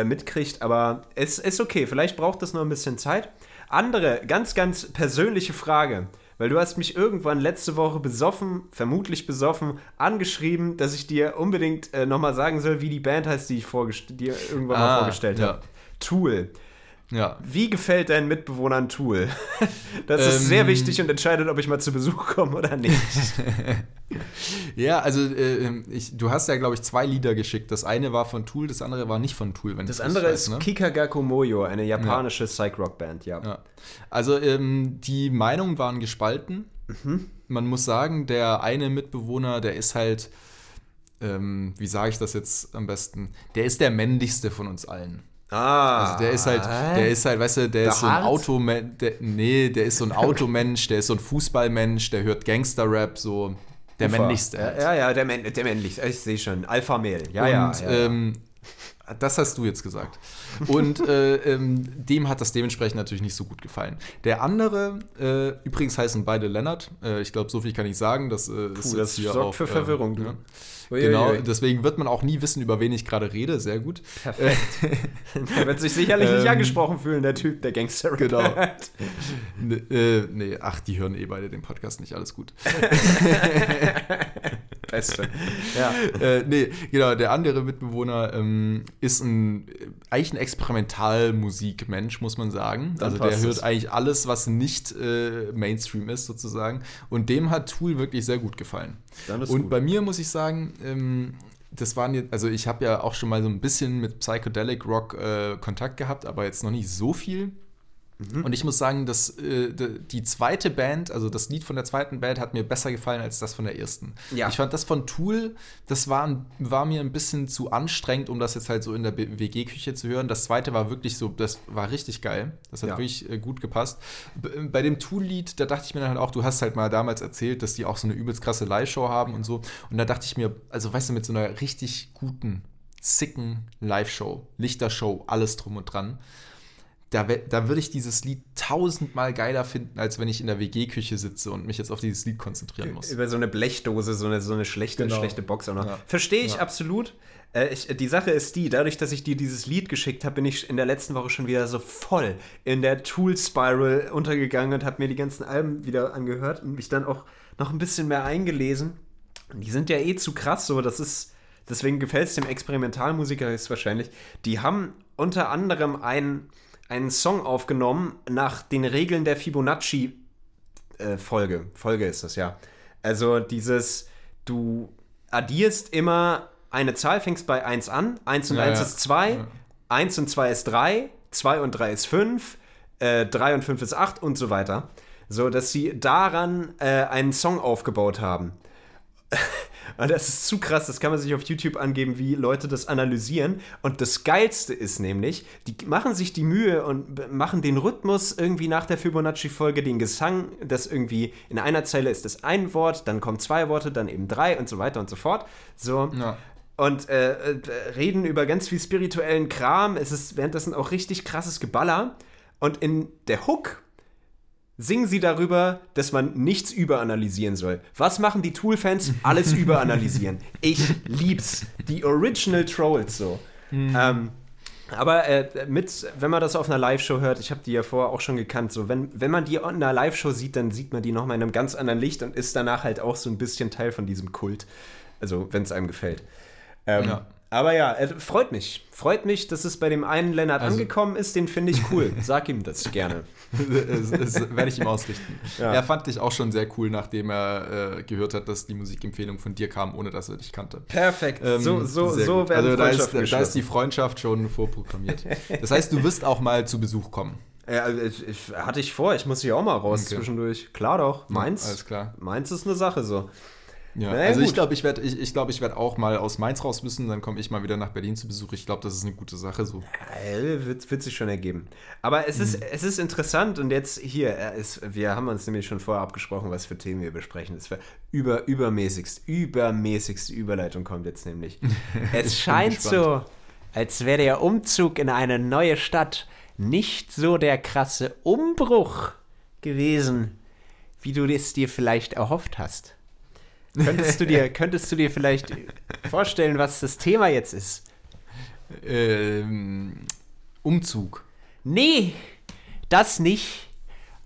B: mitkriegt. Aber es ist okay, vielleicht braucht das noch ein bisschen Zeit. Andere, ganz, ganz persönliche Frage. Weil du hast mich irgendwann letzte Woche besoffen, vermutlich besoffen, angeschrieben, dass ich dir unbedingt äh, nochmal sagen soll, wie die Band heißt, die ich dir irgendwann ah, mal vorgestellt ja. habe. Tool. Ja. Wie gefällt deinen Mitbewohnern Tool? (laughs) Das ähm, ist sehr ähm. wichtig und entscheidet, ob ich mal zu Besuch komme oder nicht. (laughs)
A: ja, also äh, ich, du hast ja, glaube ich, zwei Lieder geschickt. Das eine war von Tool, das andere war nicht von Tool.
B: das andere weiß, ist ne? Kikagaku Moyo, eine japanische ja. Psych-Rock-Band, ja. ja.
A: Also ähm, die Meinungen waren gespalten. Mhm. Man muss sagen, der eine Mitbewohner, der ist halt, ähm, wie sage ich das jetzt am besten, der ist der männlichste von uns allen.
B: Ah.
A: Also der ist halt, der ist halt, weißt du, der, der ist so ein Automensch, nee, der ist so ein (laughs) Automensch, der ist so ein Fußballmensch, der hört Gangster-Rap, so der Ufer. männlichste.
B: Halt. Ja, ja, der, der männlichste, ich sehe schon, Alpha-Mail, ja,
A: Und,
B: ja,
A: ja, ähm, das hast du jetzt gesagt. Und äh, ähm, dem hat das dementsprechend natürlich nicht so gut gefallen. Der andere, äh, übrigens heißen beide Lennart. Äh, ich glaube, so viel kann ich sagen. Das, äh,
B: Puh, das hier sorgt auch, für Verwirrung.
A: Ja.
B: Uiuiui.
A: Genau, deswegen wird man auch nie wissen, über wen ich gerade rede. Sehr gut.
B: Perfekt. (laughs) der wird sich sicherlich nicht
A: Ähm,
B: angesprochen fühlen, der Typ, der Gangster.
A: Genau. Ne, äh, nee, ach, die hören eh beide den Podcast nicht, alles gut. (laughs)
B: Beste. (laughs) Ja.
A: äh, nee, genau, der andere Mitbewohner ähm, ist ein eigentlich ein Experimentalmusikmensch, muss man sagen.
B: Dann
A: also der hört
B: es.
A: eigentlich alles, was nicht äh, Mainstream ist, sozusagen. Und dem hat Tool wirklich sehr gut gefallen. Und
B: gut.
A: bei mir muss ich sagen, ähm, das waren jetzt, also ich habe ja auch schon mal so ein bisschen mit Psychedelic Rock äh, Kontakt gehabt, aber jetzt noch nicht so viel.
B: Mhm.
A: Und ich muss sagen, dass äh, die zweite Band, also das Lied von der zweiten Band, hat mir besser gefallen als das von der ersten.
B: Ja.
A: Ich fand das von Tool, das war, war mir ein bisschen zu anstrengend, um das jetzt halt so in der WG-Küche zu hören. Das zweite war wirklich so, das war richtig geil. Das hat
B: Ja.
A: wirklich äh, gut gepasst. B bei dem Tool-Lied, da dachte ich mir dann halt auch, du hast halt mal damals erzählt, dass die auch so eine übelst krasse Live-Show haben und so. Und da dachte ich mir, also weißt du, mit so einer richtig guten, sicken Live-Show, Lichtershow, alles drum und dran da, da würde ich dieses Lied tausendmal geiler finden, als wenn ich in der WG-Küche sitze und mich jetzt auf dieses Lied konzentrieren muss.
B: Über so eine Blechdose, so eine, so eine schlechte,
A: Genau.
B: schlechte Box auch noch.
A: Ja.
B: Verstehe ich
A: Ja.
B: absolut. Äh, ich, die Sache ist die, dadurch, dass ich dir dieses Lied geschickt habe, bin ich in der letzten Woche schon wieder so voll in der Tool-Spiral untergegangen und habe mir die ganzen Alben wieder angehört und mich dann auch noch ein bisschen mehr eingelesen. Und die sind ja eh zu krass so, das ist, deswegen gefällt es dem Experimentalmusiker höchstwahrscheinlich. Die haben unter anderem einen, einen Song aufgenommen nach den Regeln der Fibonacci äh, Folge. Folge ist das, ja. Also dieses, du addierst immer eine Zahl, fängst bei 1 an, 1 und
A: Ja,
B: 1
A: ja.
B: ist 2,
A: Ja.
B: 1 und 2 ist 3, 2 und 3 ist 5, äh, 3 und 5 ist 8 und so weiter. So, dass sie daran äh, einen Song aufgebaut haben. (laughs) Und das ist zu krass, das kann man sich auf YouTube angeben, wie Leute das analysieren. Und das Geilste ist nämlich, die machen sich die Mühe und machen den Rhythmus irgendwie nach der Fibonacci-Folge, den Gesang, das irgendwie in einer Zeile ist es ein Wort, dann kommen zwei Worte, dann eben drei und so weiter und so fort. So.
A: Ja.
B: Und äh, äh, reden über ganz viel spirituellen Kram. Es ist währenddessen auch richtig krasses Geballer. Und in der Hook singen sie darüber, dass man nichts überanalysieren soll. Was machen die Tool-Fans? Alles (laughs) überanalysieren. Ich lieb's. Die Original Trolls so. Ähm, aber äh, mit, wenn man das auf einer Live-Show hört, ich habe die ja vorher auch schon gekannt, so wenn, wenn man die in einer Live-Show sieht, dann sieht man die nochmal in einem ganz anderen Licht und ist danach halt auch so ein bisschen Teil von diesem Kult. Also, wenn es einem gefällt. Ähm,
A: Ja.
B: Aber ja, äh, freut mich. Freut mich, dass es bei dem einen Lennart
A: Also-
B: angekommen ist. Den finde ich cool. (laughs) Sag ihm das gerne.
A: das, das werde ich ihm ausrichten.
B: Ja.
A: Er fand dich auch schon sehr cool, nachdem er äh, gehört hat, dass die Musikempfehlung von dir kam, ohne dass er dich kannte.
B: Perfekt.
A: Ähm,
B: so so, so werden
A: also da ist, da ist die. Freundschaft schon vorprogrammiert. Das heißt, du wirst auch mal zu Besuch kommen.
B: Ja, also ich, ich, hatte ich vor, ich muss hier auch mal raus
A: Okay.
B: zwischendurch. Klar doch. Meins.
A: alles klar.
B: Meins ist eine Sache so.
A: Ja,
B: Na ja,
A: also ich
B: gut.
A: glaube, ich werde ich, ich glaub, ich werd auch mal aus Mainz raus müssen, dann komme ich mal wieder nach Berlin zu Besuch. Ich glaube, das ist eine gute Sache so.
B: Äh, Wird, wird sich schon ergeben. Aber es ist, es ist interessant und jetzt hier, äh, es, wir haben uns nämlich schon vorher abgesprochen, was für Themen wir besprechen. Es war über, übermäßigst, übermäßigste Überleitung kommt jetzt nämlich. (laughs) Es scheint so, als wäre der Umzug in eine neue Stadt nicht so der krasse Umbruch gewesen, wie du es dir vielleicht erhofft hast. Könntest du dir, (laughs) könntest du dir vielleicht vorstellen, was das Thema jetzt ist?
A: Ähm, Umzug.
B: Nee, das nicht.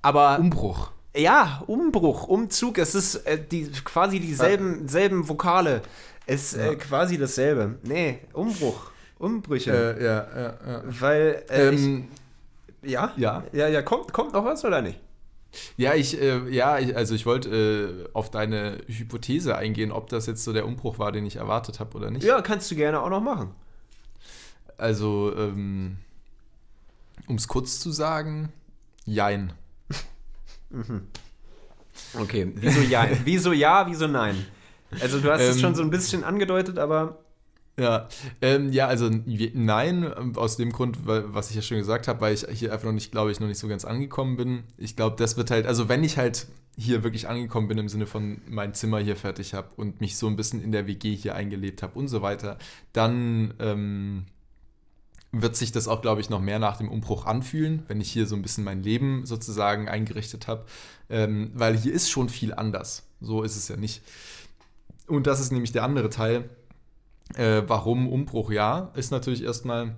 B: Aber
A: Umbruch.
B: ja, Umbruch, Umzug, es ist äh, die, quasi dieselben selben Vokale. Es ist äh,
A: Ja.
B: quasi dasselbe. Nee, Umbruch, Umbrüche.
A: Äh, ja, ja, ja.
B: Weil, äh,
A: Ähm,
B: ich, ja?
A: ja.
B: Ja, ja, kommt, kommt noch was oder nicht?
A: Ja, ich, äh, ja, ich, also ich wollte äh, auf deine Hypothese eingehen, ob das jetzt so der Umbruch war, den ich erwartet habe oder nicht.
B: Ja, kannst du gerne auch noch machen.
A: Also, ähm, um es kurz zu sagen, jein. (laughs)
B: Okay, wieso ja? wieso ja, wieso nein? Also du hast es
A: Ähm,
B: schon so ein bisschen angedeutet, aber
A: Ja, ähm, ja, also nein, ähm, aus dem Grund, was ich ja schon gesagt habe, weil ich hier einfach noch nicht, glaube ich, noch nicht so ganz angekommen bin. Ich glaube, das wird halt, also wenn ich halt hier wirklich angekommen bin im Sinne von mein Zimmer hier fertig habe und mich so ein bisschen in der WG hier eingelebt habe und so weiter, dann ähm, wird sich das auch, glaube ich, noch mehr nach dem Umbruch anfühlen, wenn ich hier so ein bisschen mein Leben sozusagen eingerichtet habe, ähm, weil hier ist schon viel anders. So ist es ja nicht. Und das ist nämlich der andere Teil. Äh, warum Umbruch ja, ist natürlich erstmal,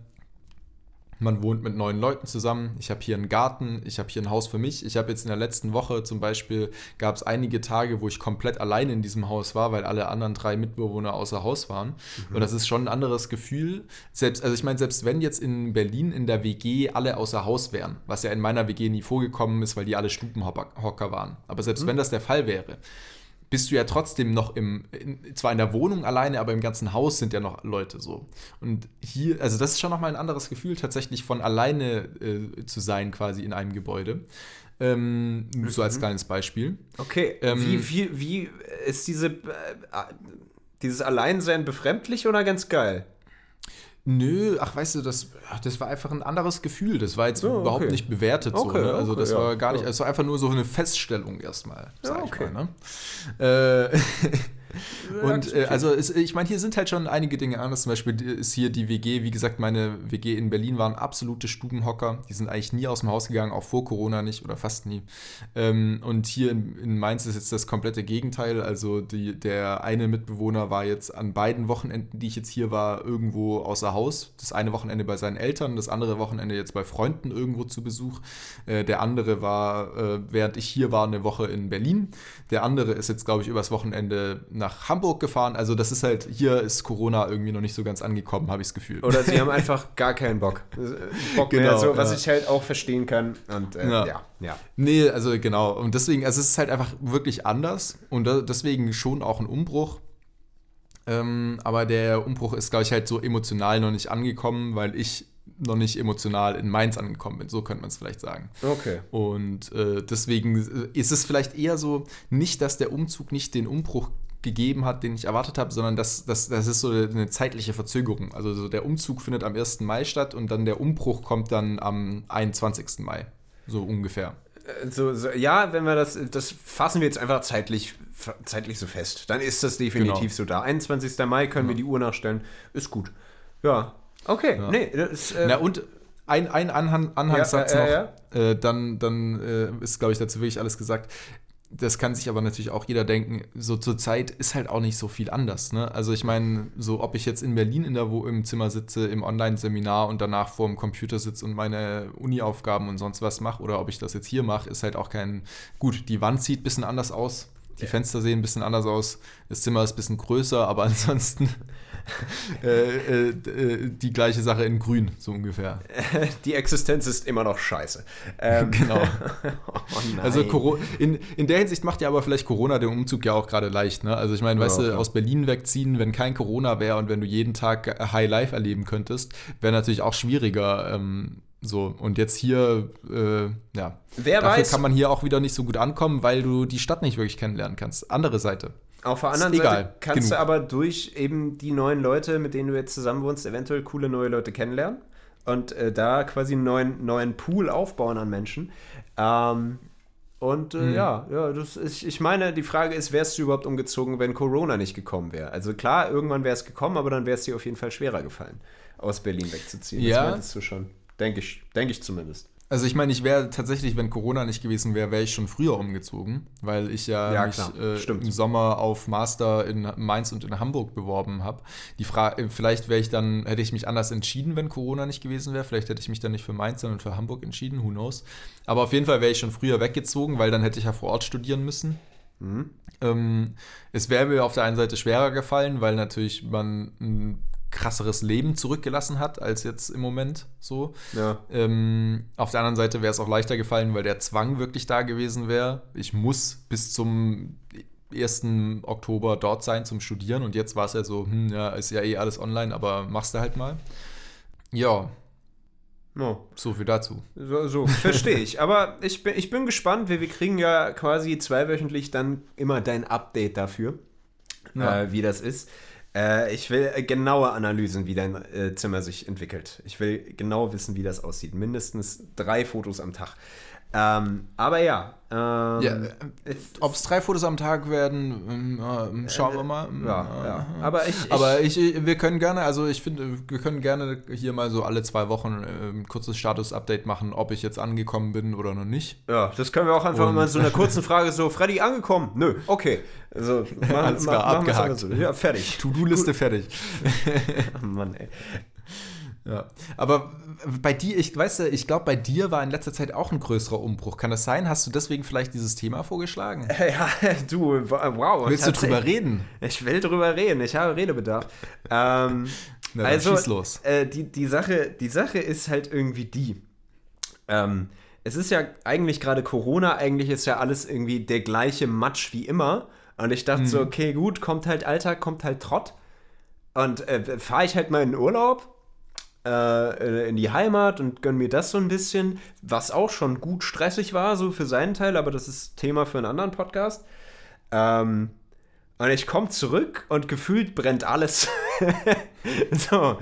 A: man wohnt mit neuen Leuten zusammen. Ich habe hier einen Garten, ich habe hier ein Haus für mich. Ich habe jetzt in der letzten Woche zum Beispiel, gab es einige Tage, wo ich komplett allein in diesem Haus war, weil alle anderen drei Mitbewohner außer Haus waren. Mhm. Und das ist schon ein anderes Gefühl. Selbst, also ich meine, selbst wenn jetzt in Berlin in der WG alle außer Haus wären, was ja in meiner WG nie vorgekommen ist, weil die alle Stubenhocker waren. Aber selbst mhm. wenn das der Fall wäre, bist du ja trotzdem noch im, in, zwar in der Wohnung alleine, aber im ganzen Haus sind ja noch Leute so. Und hier, also das ist schon nochmal ein anderes Gefühl, tatsächlich von alleine äh, zu sein, quasi in einem Gebäude. Ähm, mhm. So als mhm. kleines Beispiel.
B: Okay, ähm, wie, wie, wie ist diese, äh, dieses Alleinsein befremdlich oder ganz geil?
A: Nö, ach weißt du, das, das war einfach ein anderes Gefühl. Das war jetzt oh, okay. überhaupt nicht bewertet. Okay, so, ne? Also das okay, war gar nicht, es war einfach nur so eine Feststellung erstmal, sag ja, okay. ich mal. Ne? Äh, (laughs) und äh, also es, ich meine, hier sind halt schon einige Dinge anders. Zum Beispiel ist hier die WG, wie gesagt, meine WG in Berlin waren absolute Stubenhocker. Die sind eigentlich nie aus dem Haus gegangen, auch vor Corona nicht oder fast nie. Ähm, und hier in, in, Mainz ist jetzt das komplette Gegenteil. Also die, der eine Mitbewohner war jetzt an beiden Wochenenden, die ich jetzt hier war, irgendwo außer Haus. Das eine Wochenende bei seinen Eltern, das andere Wochenende jetzt bei Freunden irgendwo zu Besuch. Äh, der andere war, äh, während ich hier war, eine Woche in Berlin. Der andere ist jetzt, glaube ich, übers Wochenende nach Hamburg gefahren. Also das ist halt, hier ist Corona irgendwie noch nicht so ganz angekommen, habe ich das Gefühl.
B: Oder sie (laughs) haben einfach gar keinen Bock. Bock genau, mehr, so, was ja. ich halt auch verstehen kann. Und äh, ja. ja, ja.
A: Nee, also genau. Und deswegen, also es ist halt einfach wirklich anders und deswegen schon auch ein Umbruch. Ähm, aber der Umbruch ist, glaube ich, halt so emotional noch nicht angekommen, weil ich noch nicht emotional in Mainz angekommen bin. So könnte man es vielleicht sagen.
B: Okay.
A: Und äh, deswegen ist es vielleicht eher so, nicht, dass der Umzug nicht den Umbruch gegeben hat, den ich erwartet habe, sondern das, das, das ist so eine zeitliche Verzögerung. Also so der Umzug findet am 1. Mai statt und dann der Umbruch kommt dann am 21. Mai. So ungefähr.
B: Äh, so, so, ja, wenn wir das, das fassen wir jetzt einfach zeitlich, zeitlich so fest. Dann ist das definitiv genau. so da. 21. Mai können ja. wir die Uhr nachstellen. Ist gut. Ja. Okay, ja. nee. Das,
A: äh, Na und ein, ein Anhang, Anhangssatz ja, noch, äh, dann, dann äh, ist, glaube ich, dazu wirklich alles gesagt das kann sich aber natürlich auch jeder denken, so zur Zeit ist halt auch nicht so viel anders. Ne? Also ich meine, so ob ich jetzt in Berlin in der, wo im Zimmer sitze, im Online-Seminar und danach vor dem Computer sitze und meine Uni-Aufgaben und sonst was mache oder ob ich das jetzt hier mache, ist halt auch kein, gut, die Wand sieht ein bisschen anders aus, die Fenster sehen ein bisschen anders aus, das Zimmer ist ein bisschen größer, aber (laughs) ansonsten äh, äh, die gleiche Sache in grün, so ungefähr. (laughs)
B: Die Existenz ist immer noch scheiße.
A: Ähm, (laughs) genau. oh also in, in der Hinsicht macht ja aber vielleicht Corona den Umzug ja auch gerade leicht. Ne? Also ich meine, weißt ja, du, aus Berlin wegziehen, wenn kein Corona wäre und wenn du jeden Tag High Life erleben könntest, wäre natürlich auch schwieriger. Ähm, so, und jetzt hier, äh, ja.
B: Wer
A: Dafür
B: weiß.
A: kann man hier auch wieder nicht so gut ankommen, weil du die Stadt nicht wirklich kennenlernen kannst. Andere Seite.
B: Auf der anderen Seite kannst genug. du aber durch eben die neuen Leute, mit denen du jetzt zusammen wohnst, eventuell coole neue Leute kennenlernen und äh, da quasi einen neuen, neuen Pool aufbauen an Menschen. Ähm, und äh, mhm. ja, ja, das ist, ich meine, die Frage ist, wärst du überhaupt umgezogen, wenn Corona nicht gekommen wäre? Also klar, irgendwann wäre es gekommen, aber dann wäre es dir auf jeden Fall schwerer gefallen, aus Berlin wegzuziehen.
A: Ja. Das
B: meintest du schon. Denke ich, denke ich zumindest.
A: Also ich meine, ich wäre tatsächlich, wenn Corona nicht gewesen wäre, wäre ich schon früher umgezogen, weil ich ja,
B: ja
A: mich äh, im Sommer auf Master in Mainz und in Hamburg beworben habe. Die Frage, äh, vielleicht wäre ich dann, hätte ich mich anders entschieden, wenn Corona nicht gewesen wäre. Vielleicht hätte ich mich dann nicht für Mainz, sondern für Hamburg entschieden, who knows. Aber auf jeden Fall wäre ich schon früher weggezogen, weil dann hätte ich ja vor Ort studieren müssen. Mhm. Ähm, es wäre mir auf der einen Seite schwerer gefallen, weil natürlich man ein krasseres Leben zurückgelassen hat als jetzt im Moment so.
B: Ja.
A: Ähm, auf der anderen Seite wäre es auch leichter gefallen, weil der Zwang wirklich da gewesen wäre. Ich muss bis zum 1. Oktober dort sein zum Studieren und jetzt war es ja so, hm, ja, ist ja eh alles online, aber machst du halt mal. Ja.
B: No.
A: So viel dazu.
B: So, so verstehe ich. Aber ich bin, ich bin gespannt, wir, wir kriegen ja quasi zweiwöchentlich dann immer dein Update dafür, ja. äh, wie das ist. Äh, ich will genaue Analysen, wie dein äh, Zimmer sich entwickelt. Ich will genau wissen, wie das aussieht. Mindestens drei Fotos am Tag. Ähm, aber ja. Ähm,
A: Ja, Ob es drei Fotos am Tag werden, ähm, ähm, schauen wir mal.
B: ja, ja. Aber ich, ich
A: Aber ich, wir können gerne, also ich finde, wir können gerne hier mal so alle zwei Wochen äh, ein kurzes Status-Update machen, ob ich jetzt angekommen bin oder noch nicht.
B: Ja, das können wir auch einfach
A: Und-
B: mal in so einer kurzen Frage so, Freddy angekommen? Nö, okay. Also, (laughs) machen,
A: Alles klar,
B: machen
A: abgehakt.
B: So. Ja, fertig.
A: To-Do-Liste fertig. (laughs)
B: Mann, ey.
A: Ja. Aber bei dir, ich weiß ja, ich glaube, bei dir war in letzter Zeit auch ein größerer Umbruch. Kann das sein? Hast du deswegen vielleicht dieses Thema vorgeschlagen? (laughs)
B: Ja, du, wow.
A: Willst du drüber reden?
B: Ich will drüber reden, ich habe Redebedarf. ähm, (laughs)
A: Na, dann
B: also,
A: schieß los.
B: Äh, die, die, Sache, die Sache ist halt irgendwie die. Ähm, es ist ja eigentlich gerade Corona, eigentlich ist ja alles irgendwie der gleiche Matsch wie immer. Und ich dachte so,
A: Mhm.
B: okay, gut, kommt halt Alltag, kommt halt Trott. Und äh, fahre ich halt mal in den Urlaub äh, in die Heimat und gönn mir das so ein bisschen, was auch schon gut stressig war, so für seinen Teil, aber das ist Thema für einen anderen Podcast. Ähm, und ich komme zurück und gefühlt brennt alles. (laughs) so,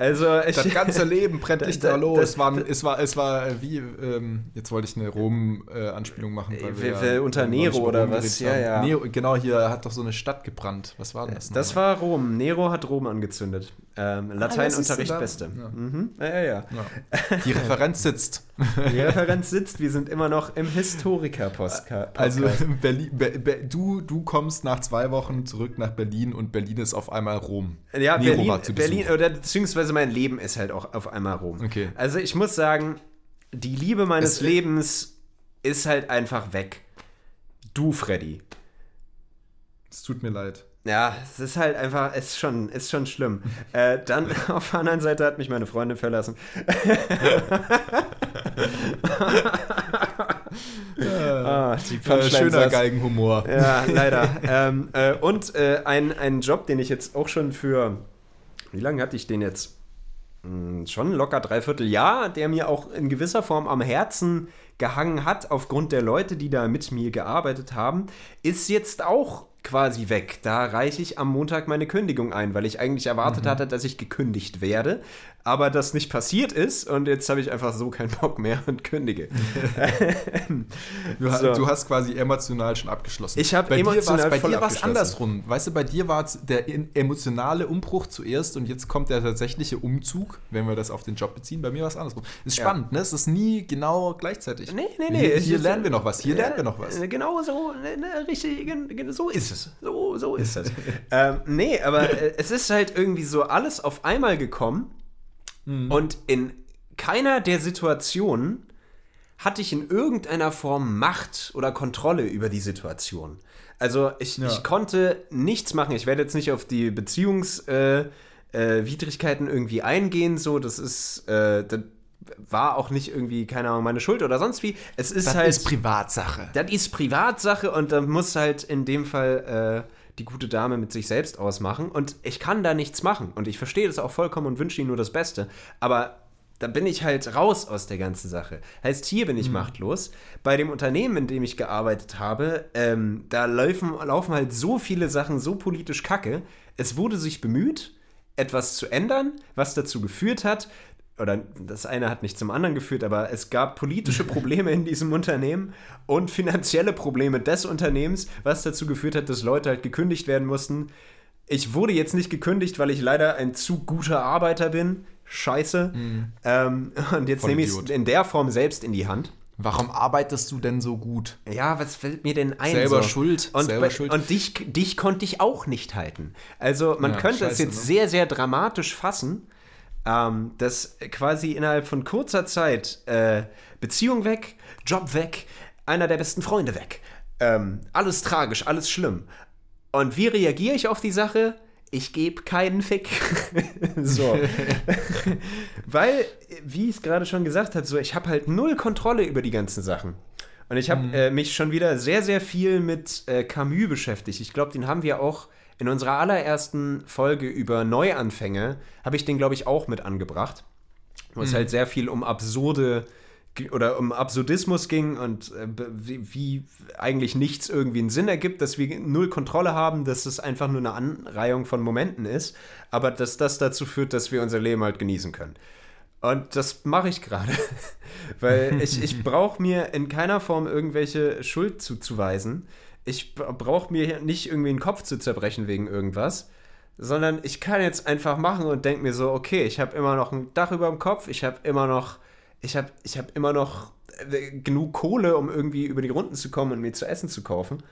B: also ich.
A: Das ganze Leben brennt (laughs) nicht
B: da-
A: da los.
B: das-
A: Es war, es war, es war äh, wie, ähm, jetzt wollte ich eine Rom-Anspielung machen.
B: Äh,
A: Weil
B: wer-
A: wir ja
B: unter Nero oder was? Ja, ja.
A: Nero, genau, hier hat doch so eine Stadt gebrannt. Was war denn das?
B: Das
A: nochmal?
B: war Rom. Nero hat Rom angezündet. Ähm, Lateinunterricht
A: Ah.
B: Beste.
A: Ja.
B: Mhm. Ja, ja, ja.
A: Ja. (laughs) Die Referenz sitzt.
B: Die Referenz sitzt, wir sind immer noch im Historiker-Podcast.
A: Also (laughs) Berlin, Be, Be, du, du kommst nach zwei Wochen zurück nach Berlin und Berlin ist auf einmal Rom.
B: Ja,
A: Nero
B: Berlin,
A: war zu Besuch.
B: Berlin oder beziehungsweise mein Leben ist halt auch auf einmal Rom.
A: Okay.
B: Also ich muss sagen, die Liebe meines
A: Es-
B: Lebens ist halt einfach weg. Du, Freddy.
A: Es tut mir leid.
B: Ja, es ist halt einfach, ist schon, ist schon schlimm. (laughs) äh, dann (laughs) auf der anderen Seite hat mich meine Freundin verlassen. (laughs) ah, die
A: Äh, schöner Geigenhumor.
B: Ja, leider. ähm, äh, und äh, ein, ein Job, den ich jetzt auch schon für, wie lange hatte ich den jetzt? Hm, schon locker dreiviertel Jahr, der mir auch in gewisser Form am Herzen gehangen hat, aufgrund der Leute, die da mit mir gearbeitet haben, ist jetzt auch quasi weg. Da reiche ich am Montag meine Kündigung ein, weil ich eigentlich erwartet hatte, dass ich gekündigt werde, aber das nicht passiert ist und jetzt habe ich einfach so keinen Bock mehr und kündige. (laughs)
A: Du,
B: So.
A: du hast quasi emotional schon abgeschlossen.
B: Ich hab
A: bei dir
B: emotional
A: bei dir war es andersrum. Weißt du, bei dir war es der emotionale Umbruch zuerst und jetzt kommt der tatsächliche Umzug, wenn wir das auf den Job beziehen. Bei mir war es andersrum. Ist
B: Ja.
A: spannend, ne? Es ist nie genau gleichzeitig.
B: Nee, nee, nee.
A: Hier, hier lernen wir noch was. Hier lernen wir noch was.
B: äh, Genau so, ne, ne, richtig, so ist es. So, so ist es. (laughs) ähm, nee, aber äh, es ist halt irgendwie so alles auf einmal gekommen
A: Mhm.
B: und in keiner der Situationen hatte ich in irgendeiner Form Macht oder Kontrolle über die Situation. Also ich,
A: Ja.
B: ich konnte nichts machen. Ich werde jetzt nicht auf die Beziehungswidrigkeiten äh, Widrigkeiten irgendwie eingehen. So, das ist, äh, das war auch nicht irgendwie, keine Ahnung, meine Schuld oder sonst wie. Es ist
A: Das
B: halt.
A: ist Privatsache.
B: Das ist Privatsache und da muss halt in dem Fall äh, die gute Dame mit sich selbst ausmachen. Und ich kann da nichts machen. Und ich verstehe das auch vollkommen und wünsche ihnen nur das Beste. Aber da bin ich halt raus aus der ganzen Sache. Heißt, hier bin ich machtlos. Bei dem Unternehmen, in dem ich gearbeitet habe, ähm, da laufen, laufen halt so viele Sachen so politisch kacke. Es wurde sich bemüht, etwas zu ändern, was dazu geführt hat, oder das eine hat nicht zum anderen geführt, aber es gab politische Probleme in diesem Unternehmen und finanzielle Probleme des Unternehmens, was dazu geführt hat, dass Leute halt gekündigt werden mussten. Ich wurde jetzt nicht gekündigt, weil ich leider ein zu guter Arbeiter bin. Scheiße. Ähm, und jetzt
A: Voll
B: nehme ich es in der Form selbst in die Hand.
A: Warum arbeitest du denn so gut?
B: Ja, was fällt mir denn ein?
A: Selber
B: so?
A: schuld,
B: Und,
A: selber schuld.
B: und dich, dich konnte ich auch nicht halten. Also man
A: Ja,
B: könnte es
A: scheiße,
B: jetzt
A: ne?
B: sehr, sehr dramatisch fassen, ähm, dass quasi innerhalb von kurzer Zeit äh, Beziehung weg, Job weg, einer der besten Freunde weg. Ähm, alles tragisch, alles schlimm. Und wie reagiere ich auf die Sache? Ich gebe keinen Fick. (laughs) so. (laughs) Weil, wie ich es gerade schon gesagt habe, so, ich habe halt null Kontrolle über die ganzen Sachen. Und ich habe äh, mich schon wieder sehr, sehr viel mit äh, Camus beschäftigt. Ich glaube, den haben wir auch in unserer allerersten Folge über Neuanfänge, habe ich den, glaube ich, auch mit angebracht. Wo es halt sehr viel um absurde oder um Absurdismus ging und äh, wie, wie eigentlich nichts irgendwie einen Sinn ergibt, dass wir null Kontrolle haben, dass es einfach nur eine Anreihung von Momenten ist, aber dass das dazu führt, dass wir unser Leben halt genießen können. Und das mache ich gerade. (laughs) Weil ich, ich (laughs) brauche mir in keiner Form irgendwelche Schuld zuzuweisen. Ich brauche mir nicht irgendwie den Kopf zu zerbrechen wegen irgendwas. Sondern ich kann jetzt einfach machen und denke mir so, okay, ich habe immer noch ein Dach über dem Kopf, ich habe immer noch, ich habe ich hab immer noch äh, genug Kohle, um irgendwie über die Runden zu kommen und mir zu essen zu kaufen.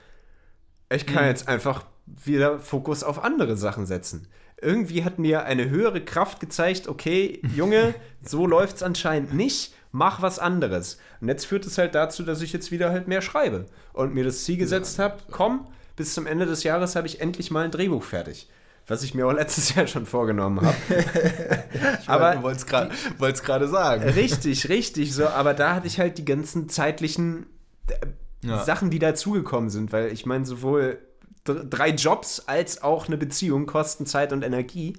B: Ich kann
A: Mhm.
B: jetzt einfach wieder Fokus auf andere Sachen setzen. Irgendwie hat mir eine höhere Kraft gezeigt, okay, Junge, (laughs) so läuft's anscheinend nicht, mach was anderes. Und jetzt führt es halt dazu, dass ich jetzt wieder halt mehr schreibe und mir das Ziel gesetzt habe, komm, bis zum Ende des Jahres habe ich endlich mal ein Drehbuch fertig. Was ich mir auch letztes (laughs) Jahr schon vorgenommen habe. (laughs) Aber
A: du wolltest gerade sagen.
B: richtig, richtig so, aber da hatte ich halt die ganzen zeitlichen äh,
A: Ja.
B: Sachen, die dazugekommen sind, weil ich meine, sowohl dr- drei Jobs als auch eine Beziehung kosten Zeit und Energie.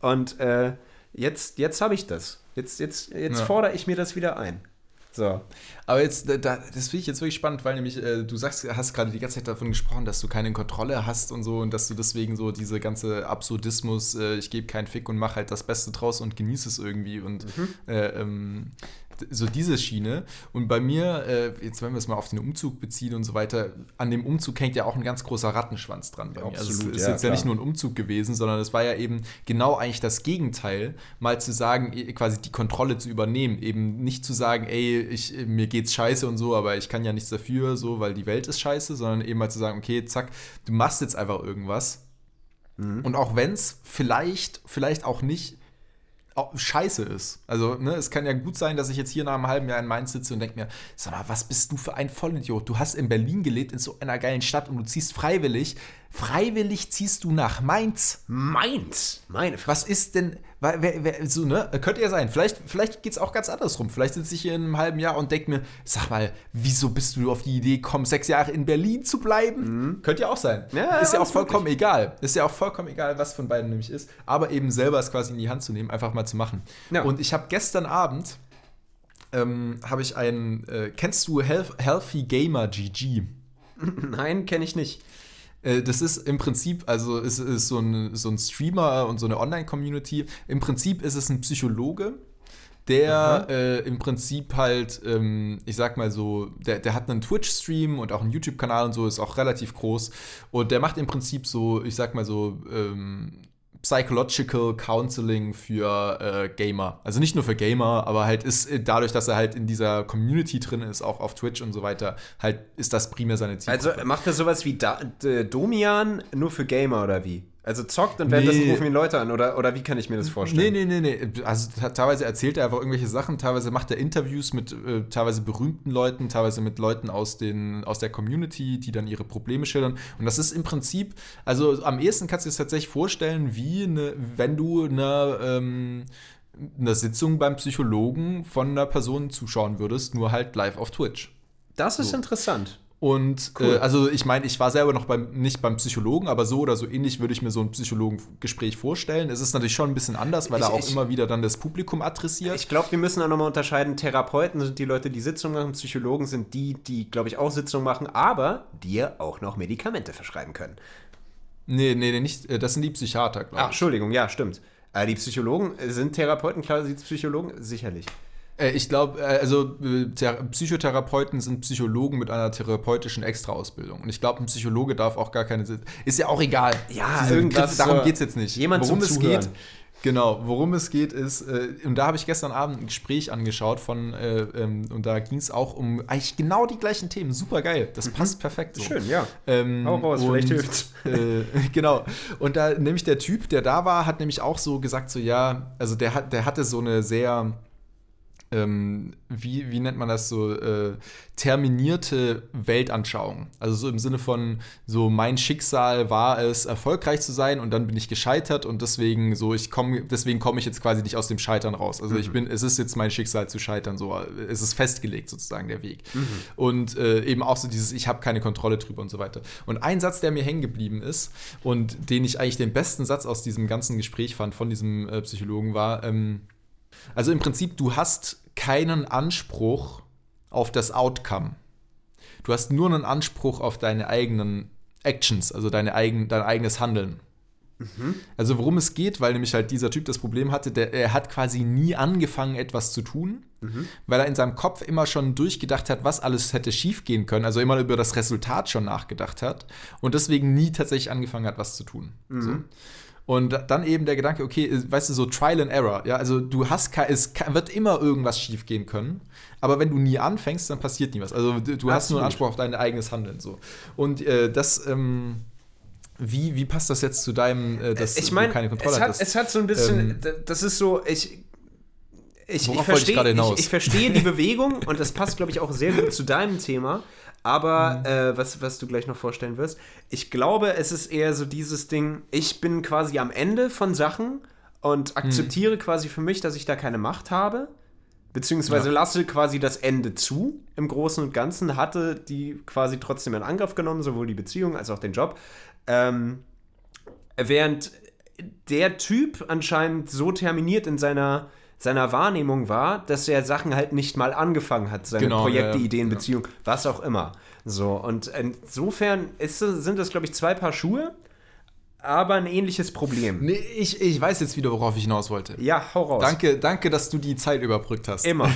B: Und äh, jetzt, jetzt habe ich das. Jetzt, jetzt, jetzt
A: Ja.
B: fordere ich mir das wieder ein. So.
A: Aber jetzt, da, da- das finde ich jetzt wirklich spannend, weil nämlich äh, du sagst, hast gerade die ganze Zeit davon gesprochen, dass du keine Kontrolle hast und so und dass du deswegen so diese ganze Absurdismus, äh, ich gebe keinen Fick und mach halt das Beste draus und genieße es irgendwie und äh, ähm, so diese Schiene. Und bei mir, äh, jetzt wenn wir es mal auf den Umzug beziehen und so weiter, an dem Umzug hängt ja auch ein ganz großer Rattenschwanz dran bei mir. Also
B: Absolut,
A: es ist
B: ja,
A: jetzt ja
B: klar.
A: nicht nur ein Umzug gewesen, sondern es war ja eben genau eigentlich das Gegenteil, mal zu sagen, quasi die Kontrolle zu übernehmen, eben nicht zu sagen, ey, ich, mir geht's scheiße und so, aber ich kann ja nichts dafür, so, weil die Welt ist scheiße, sondern eben mal zu sagen, okay, zack, du machst jetzt einfach irgendwas. Und auch wenn es vielleicht, vielleicht auch nicht scheiße ist. Also, ne, es kann ja gut sein, dass ich jetzt hier nach einem halben Jahr in Mainz sitze und denke mir, sag mal, was bist du für ein Vollidiot? Du hast in Berlin gelebt, in so einer geilen Stadt und du ziehst freiwillig, freiwillig ziehst du nach Mainz.
B: Meins. Meine Frage.
A: Was ist denn, wer, wer, so, ne, könnte ja sein. Vielleicht, vielleicht geht es auch ganz andersrum. Vielleicht sitze ich hier in einem halben Jahr und denke mir, sag mal, wieso bist du auf die Idee gekommen, sechs Jahre in Berlin zu bleiben? Könnte ja auch sein.
B: Ja,
A: ist ja auch vollkommen egal. Ist ja auch vollkommen egal, was von beiden nämlich ist. Aber eben selber es quasi in die Hand zu nehmen, einfach mal zu machen.
B: Ja.
A: Und ich habe gestern Abend, ähm, habe ich einen, äh, kennst du Health, Healthy Gamer GG? (laughs)
B: Nein, kenne ich nicht.
A: Äh, Das ist im Prinzip, also es ist so ein, so ein Streamer und so eine Online-Community. Im Prinzip ist es ein Psychologe, der äh, im Prinzip halt, ähm, ich sag mal so, der, der hat einen Twitch-Stream und auch einen YouTube-Kanal und so, ist auch relativ groß. Und der macht im Prinzip so, ich sag mal so, ähm, Psychological Counseling für äh, Gamer. Also nicht nur für Gamer, aber halt ist äh, dadurch, dass er halt in dieser Community drin ist, auch auf Twitch und so weiter, halt ist das primär seine Zielgruppe.
B: Also macht er sowas wie da D Domian nur für Gamer oder wie? Also zockt und währenddessen
A: Nee.
B: rufen ihn Leute an oder, oder wie kann ich mir das
A: Nee,
B: vorstellen?
A: nee, nee, nee. Also ta- teilweise erzählt er einfach irgendwelche Sachen, teilweise macht er Interviews mit äh, teilweise berühmten Leuten, teilweise mit Leuten aus, den, aus der Community, die dann ihre Probleme schildern. Und das ist im Prinzip, also am ehesten kannst du dir das tatsächlich vorstellen, wie eine, wenn du eine, ähm, eine Sitzung beim Psychologen von einer Person zuschauen würdest, nur halt live auf Twitch.
B: Das ist
A: So.
B: interessant.
A: Und
B: Cool.
A: äh, also ich meine, ich war selber noch beim, nicht beim Psychologen, aber so oder so ähnlich würde ich mir so ein Psychologengespräch vorstellen. Es ist natürlich schon ein bisschen anders, weil
B: Ich-
A: er auch
B: ich-
A: immer wieder dann das Publikum adressiert.
B: Ich glaube, wir müssen auch nochmal unterscheiden. Therapeuten sind die Leute, die Sitzungen machen. Psychologen sind die, die, glaube ich, auch Sitzungen machen, aber dir auch noch Medikamente verschreiben können.
A: nee, nee, nee, nicht, äh, das sind die Psychiater,
B: Ach,
A: glaube ich.
B: Entschuldigung, ja, stimmt. Äh, die Psychologen äh, sind Therapeuten, klar, sind Psychologen? Sicherlich.
A: Äh, ich glaube, äh, also äh, Thera- Psychotherapeuten sind Psychologen mit einer therapeutischen Extraausbildung. Und ich glaube, ein Psychologe darf auch gar keine. Ist ja auch egal.
B: Ja, irgendwas
A: darum geht es jetzt nicht.
B: jemand
A: worum es
B: Zuhören.
A: geht. Genau, worum es geht ist, äh, und da habe ich gestern Abend ein Gespräch angeschaut von, äh, ähm, und da ging es auch um eigentlich genau die gleichen Themen. Super geil. Das passt perfekt so.
B: Mhm. Schön, ja.
A: Ähm,
B: Hau raus, vielleicht hilft's.
A: Äh, (laughs) genau. Und da nämlich der Typ, der da war, hat nämlich auch so gesagt, so ja, also der hat, der hatte so eine sehr, ähm, wie, wie nennt man das so, äh, terminierte Weltanschauung. Also so im Sinne von, so mein Schicksal war es, erfolgreich zu sein und dann bin ich gescheitert und deswegen so, ich komme, deswegen komme ich jetzt quasi nicht aus dem Scheitern raus. Also ich bin, es ist jetzt mein Schicksal zu scheitern, so, es ist festgelegt sozusagen der Weg. Und äh, eben auch so dieses, ich habe keine Kontrolle drüber und so weiter. Und ein Satz, der mir hängen geblieben ist und den ich eigentlich den besten Satz aus diesem ganzen Gespräch fand von diesem äh, Psychologen war, ähm, also im Prinzip, du hast keinen Anspruch auf das Outcome. Du hast nur einen Anspruch auf deine eigenen Actions, also deine eigen, dein eigenes Handeln. Also worum es geht, weil nämlich halt dieser Typ das Problem hatte, der, er hat quasi nie angefangen, etwas zu tun, weil er in seinem Kopf immer schon durchgedacht hat, was alles hätte schiefgehen können, also immer über das Resultat schon nachgedacht hat und deswegen nie tatsächlich angefangen hat, was zu tun. So. Und dann eben der Gedanke, okay, weißt du, so Trial and Error, ja, also du hast, es wird immer irgendwas schiefgehen können, aber wenn du nie anfängst, dann passiert nie was. Also du du hast nur einen
B: Absolut.
A: Anspruch auf dein eigenes Handeln, so. Und äh, das, ähm, wie, wie passt das jetzt zu deinem, äh, dass
B: ich
A: du
B: meine,
A: keine Kontrolle
B: es hat,
A: hattest?
B: es hat so ein bisschen,
A: Ähm,
B: das ist so, ich, ich, ich, verstehe, ich, ich verstehe die Bewegung und das passt, glaube ich, auch sehr gut zu deinem Thema. Aber
A: Mhm.
B: äh, was, was du gleich noch vorstellen wirst, ich glaube, es ist eher so dieses Ding, ich bin quasi am Ende von Sachen und akzeptiere quasi für mich, dass ich da keine Macht habe. Beziehungsweise
A: Ja.
B: lasse quasi das Ende zu. Im Großen und Ganzen hatte die quasi trotzdem in Angriff genommen, sowohl die Beziehung als auch den Job. Ähm, Während der Typ anscheinend so terminiert in seiner, seiner Wahrnehmung war, dass er Sachen halt nicht mal angefangen hat, seine
A: Genau,
B: Projekte,
A: ja,
B: Ideen,
A: ja.
B: Beziehungen, was auch immer. So, und insofern ist, sind das, glaube ich, zwei Paar Schuhe, aber ein ähnliches Problem.
A: nee, ich, ich weiß jetzt wieder, worauf ich hinaus wollte.
B: Ja, hau raus.
A: Danke, danke, dass du die Zeit überbrückt hast.
B: Immer.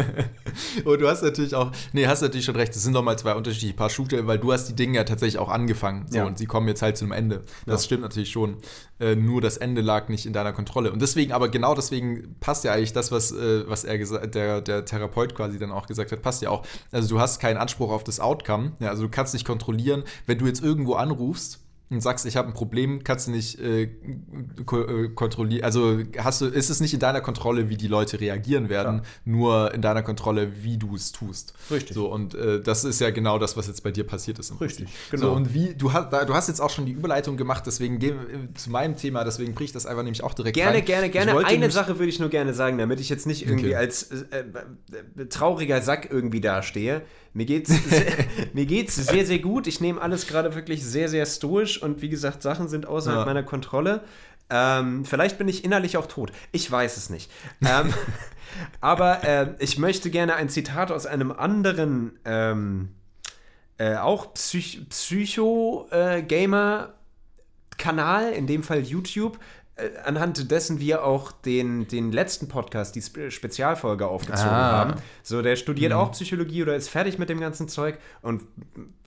B: (laughs)
A: Und du hast natürlich auch, nee, hast natürlich schon recht, es sind nochmal zwei unterschiedliche Paar Schuhe, weil du hast die Dinge ja tatsächlich auch angefangen. So,
B: Ja.
A: und sie kommen jetzt halt zu einem Ende. Das
B: Ja.
A: stimmt natürlich schon. Äh, nur das Ende lag nicht in deiner Kontrolle. Und deswegen, aber genau deswegen passt ja eigentlich das, was, äh, was er gesagt, der, der Therapeut quasi dann auch gesagt hat, passt ja auch. Also du hast keinen Anspruch auf das Outcome. Ja, also du kannst nicht kontrollieren, wenn du jetzt irgendwo anrufst und sagst, ich habe ein Problem, kannst du nicht äh, äh, kontrollieren. Also hast du, ist es nicht in deiner Kontrolle, wie die Leute reagieren werden, nur in deiner Kontrolle, wie du es tust.
B: Richtig.
A: So, und äh, das ist ja genau das, was jetzt bei dir passiert ist.
B: Richtig,
A: Prinzip.
B: genau.
A: So, und wie, du hast, du hast jetzt auch schon die Überleitung gemacht, deswegen wir äh, zu meinem Thema, deswegen bricht das einfach nämlich auch direkt
B: Gerne,
A: rein.
B: gerne, gerne. Eine Sache würde ich nur gerne sagen, damit ich jetzt nicht irgendwie
A: Okay.
B: als äh, äh, trauriger Sack irgendwie dastehe. Mir geht's, sehr, (laughs) mir geht's sehr, sehr gut. Ich nehme alles gerade wirklich sehr, sehr stoisch und wie gesagt, Sachen sind außerhalb
A: Ja.
B: meiner Kontrolle. Ähm, vielleicht bin ich innerlich auch tot. Ich weiß es nicht. Ähm, (laughs) aber äh, ich möchte gerne ein Zitat aus einem anderen, ähm, äh, auch Psych Psycho-Gamer Kanal, in dem Fall YouTube, äh, anhand dessen wir auch den, den letzten Podcast, die Spe Spezialfolge aufgezogen
A: Ah.
B: haben. So, der studiert auch Psychologie oder ist fertig mit dem ganzen Zeug und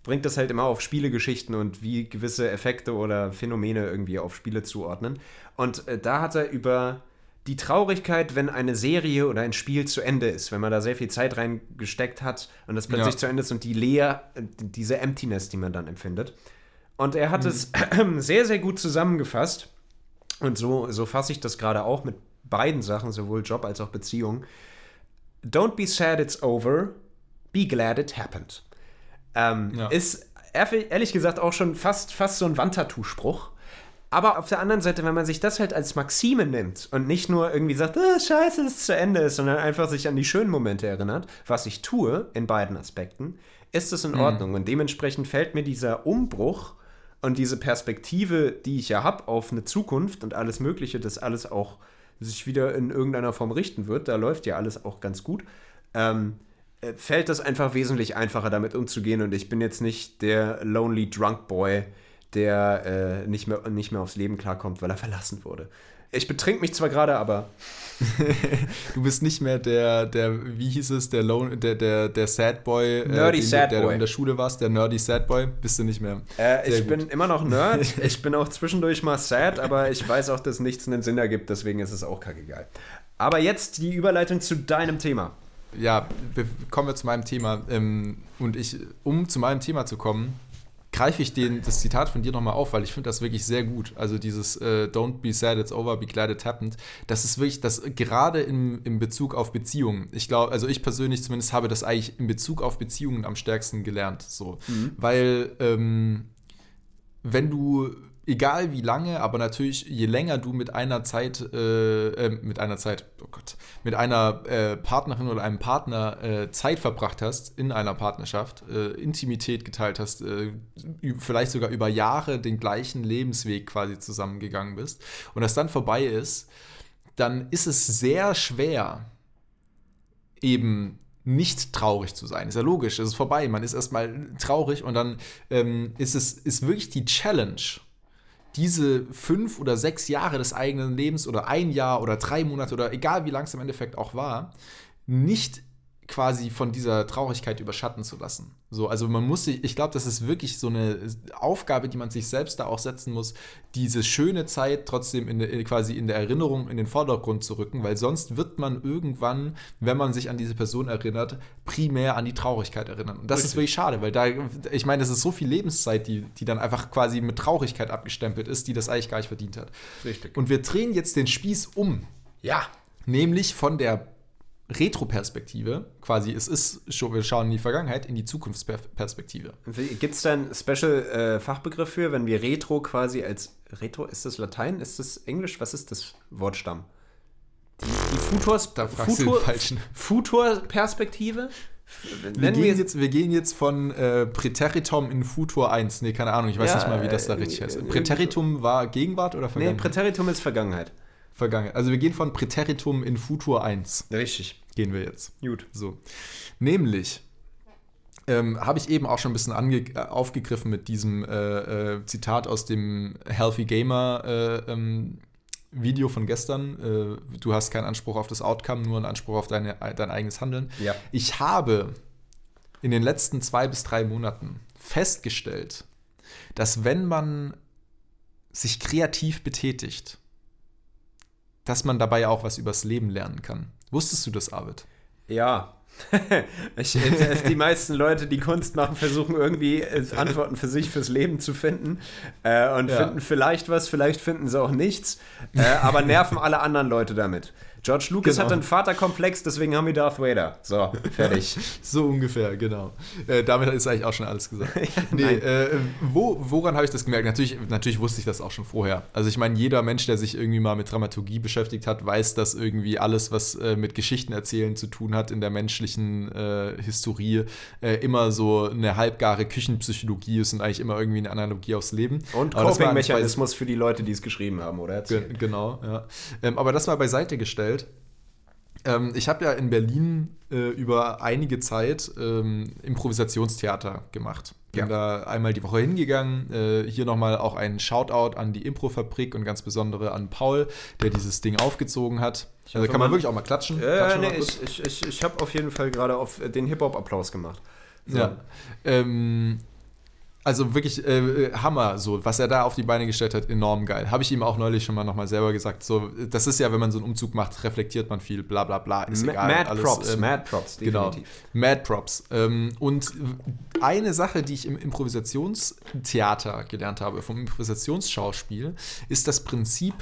B: bringt das halt immer auf Spielegeschichten und wie gewisse Effekte oder Phänomene irgendwie auf Spiele zuordnen. Und äh, da hat er über die Traurigkeit, wenn eine Serie oder ein Spiel zu Ende ist, wenn man da sehr viel Zeit reingesteckt hat und das plötzlich
A: Ja.
B: zu Ende ist und die Leer, äh, diese Emptiness, die man dann empfindet. Und er hat es (clears throat) sehr, sehr gut zusammengefasst. Und so, so fasse ich das gerade auch mit beiden Sachen, sowohl Job als auch Beziehung. Don't be sad it's over, be glad it happened. Ähm,
A: Ja.
B: Ist ehrlich gesagt auch schon fast, fast so ein Wandtattoo-Spruch. Aber auf der anderen Seite, wenn man sich das halt als Maxime nimmt und nicht nur irgendwie sagt, ah, scheiße, es ist zu Ende ist, sondern einfach sich an die schönen Momente erinnert, was ich tue in beiden Aspekten, ist es in Ordnung. Und dementsprechend fällt mir dieser Umbruch und diese Perspektive, die ich ja habe auf eine Zukunft und alles Mögliche, dass alles auch sich wieder in irgendeiner Form richten wird, da läuft ja alles auch ganz gut, ähm, äh, fällt das einfach wesentlich einfacher damit umzugehen und ich bin jetzt nicht der lonely drunk boy, der äh, nicht, mehr, nicht mehr aufs Leben klarkommt, weil er verlassen wurde. Ich betrink mich zwar gerade, aber (laughs)
A: Du bist nicht mehr der, der, wie hieß es, der Lone, der, der, der Sad Boy,
B: Nerdy
A: den,
B: Sad
A: der du
B: Boy.
A: in der Schule warst, der Nerdy Sad Boy, bist du nicht mehr.
B: äh, ich
A: gut.
B: bin immer noch Nerd. (laughs) ich bin auch zwischendurch mal sad, aber ich weiß auch, dass nichts einen Sinn ergibt, deswegen ist es auch kackegal. Aber jetzt die Überleitung zu deinem Thema.
A: Ja, kommen wir zu meinem Thema. Ähm, und ich, um zu meinem Thema zu kommen, greife ich den, das Zitat von dir nochmal auf, weil ich finde das wirklich sehr gut. Also dieses äh, Don't be sad, it's over, be glad it happened. Das ist wirklich, das gerade im, im Bezug auf Beziehungen. Ich glaube, also ich persönlich zumindest habe das eigentlich in Bezug auf Beziehungen am stärksten gelernt. So. Weil ähm, wenn du, egal wie lange, aber natürlich je länger du mit einer Zeit, äh, äh, mit einer Zeit, oh Gott, mit einer äh, Partnerin oder einem Partner äh, Zeit verbracht hast in einer Partnerschaft, äh, Intimität geteilt hast, äh, vielleicht sogar über Jahre den gleichen Lebensweg quasi zusammengegangen bist und das dann vorbei ist, dann ist es sehr schwer, eben nicht traurig zu sein. Ist ja logisch, es ist vorbei. Man ist erstmal traurig und dann ähm, ist es ist wirklich die Challenge, diese fünf oder sechs Jahre des eigenen Lebens oder ein Jahr oder drei Monate oder egal wie lang es im Endeffekt auch war, nicht quasi von dieser Traurigkeit überschatten zu lassen. So, also man muss sich, ich glaube, das ist wirklich so eine Aufgabe, die man sich selbst da auch setzen muss, diese schöne Zeit trotzdem in der, quasi in der Erinnerung in den Vordergrund zu rücken, weil sonst wird man irgendwann, wenn man sich an diese Person erinnert, primär an die Traurigkeit erinnern. Und das Richtig. ist wirklich schade, weil da, ich meine, das ist so viel Lebenszeit, die, die dann einfach quasi mit Traurigkeit abgestempelt ist, die das eigentlich gar nicht verdient hat.
B: Richtig.
A: Und wir drehen jetzt den Spieß um.
B: Ja.
A: Nämlich von der Retroperspektive, quasi, es ist, wir schauen in die Vergangenheit, in die Zukunftsperspektive.
B: Gibt es da einen Special-Fachbegriff äh, für, wenn wir Retro quasi als Retro, ist das Latein, ist das Englisch, was ist das Wortstamm?
A: Die, die Futurs,
B: da Futur, Futur-Perspektive?
A: Wir gehen, jetzt, wir gehen jetzt von äh, Präteritum in Futur 1. Nee, keine Ahnung, ich weiß ja, nicht mal, wie das da richtig äh, heißt. Präteritum war Gegenwart oder
B: Vergangenheit? Nee, Präteritum ist Vergangenheit.
A: Vergangenheit. Also wir gehen von Präteritum in Futur 1.
B: Richtig.
A: Gehen wir jetzt.
B: Gut.
A: So. Nämlich ähm, habe ich eben auch schon ein bisschen äh, aufgegriffen mit diesem äh, äh, Zitat aus dem Healthy Gamer äh, ähm, Video von gestern. Äh, du hast keinen Anspruch auf das Outcome, nur einen Anspruch auf deine, dein eigenes Handeln.
B: Ja.
A: Ich habe in den letzten zwei bis drei Monaten festgestellt, dass wenn man sich kreativ betätigt, dass man dabei auch was übers Leben lernen kann. Wusstest du das, Arvid?
B: Ja. (laughs) ich, die meisten Leute, die Kunst machen, versuchen irgendwie äh, Antworten für sich, fürs Leben zu finden äh, und ja. finden vielleicht was, vielleicht finden sie auch nichts, äh, aber nerven alle anderen Leute damit. George Lucas genau. hat einen Vaterkomplex, deswegen haben wir Darth Vader. So, fertig. (laughs)
A: so ungefähr, genau. Äh, damit ist eigentlich auch schon alles gesagt. (laughs) ja, nee, äh, wo, woran habe ich das gemerkt? Natürlich, natürlich wusste ich das auch schon vorher. Also ich meine, jeder Mensch, der sich irgendwie mal mit Dramaturgie beschäftigt hat, weiß, dass irgendwie alles, was äh, mit Geschichten erzählen zu tun hat in der menschlichen äh, Historie, äh, immer so eine halbgare Küchenpsychologie ist und eigentlich immer irgendwie eine Analogie aufs Leben.
B: Und Coping-Mechanismus für die Leute, die es geschrieben haben, oder?
A: Genau, ja. Ähm, aber das mal beiseite gestellt gestellt. Ähm, ich habe ja in Berlin äh, über einige Zeit ähm, Improvisationstheater gemacht. Bin ja. da einmal die Woche hingegangen. Äh, hier nochmal auch ein Shoutout an die Improfabrik und ganz besondere an Paul, der dieses Ding aufgezogen hat. Also kann man wirklich auch mal klatschen.
B: Äh, nee, ich ich, ich, ich habe auf jeden Fall gerade auf den Hip-Hop-Applaus gemacht.
A: So. Ja. Ähm, also wirklich äh, Hammer, so was er da auf die Beine gestellt hat, enorm geil. Habe ich ihm auch neulich schon mal nochmal selber gesagt. So, das ist ja, wenn man so einen Umzug macht, reflektiert man viel, bla bla bla, ist
B: Ma
A: egal.
B: Mad alles, Props, ähm, Mad Props,
A: genau. definitiv. Genau, Mad Props. Ähm, und eine Sache, die ich im Improvisationstheater gelernt habe, vom Improvisationsschauspiel, ist das Prinzip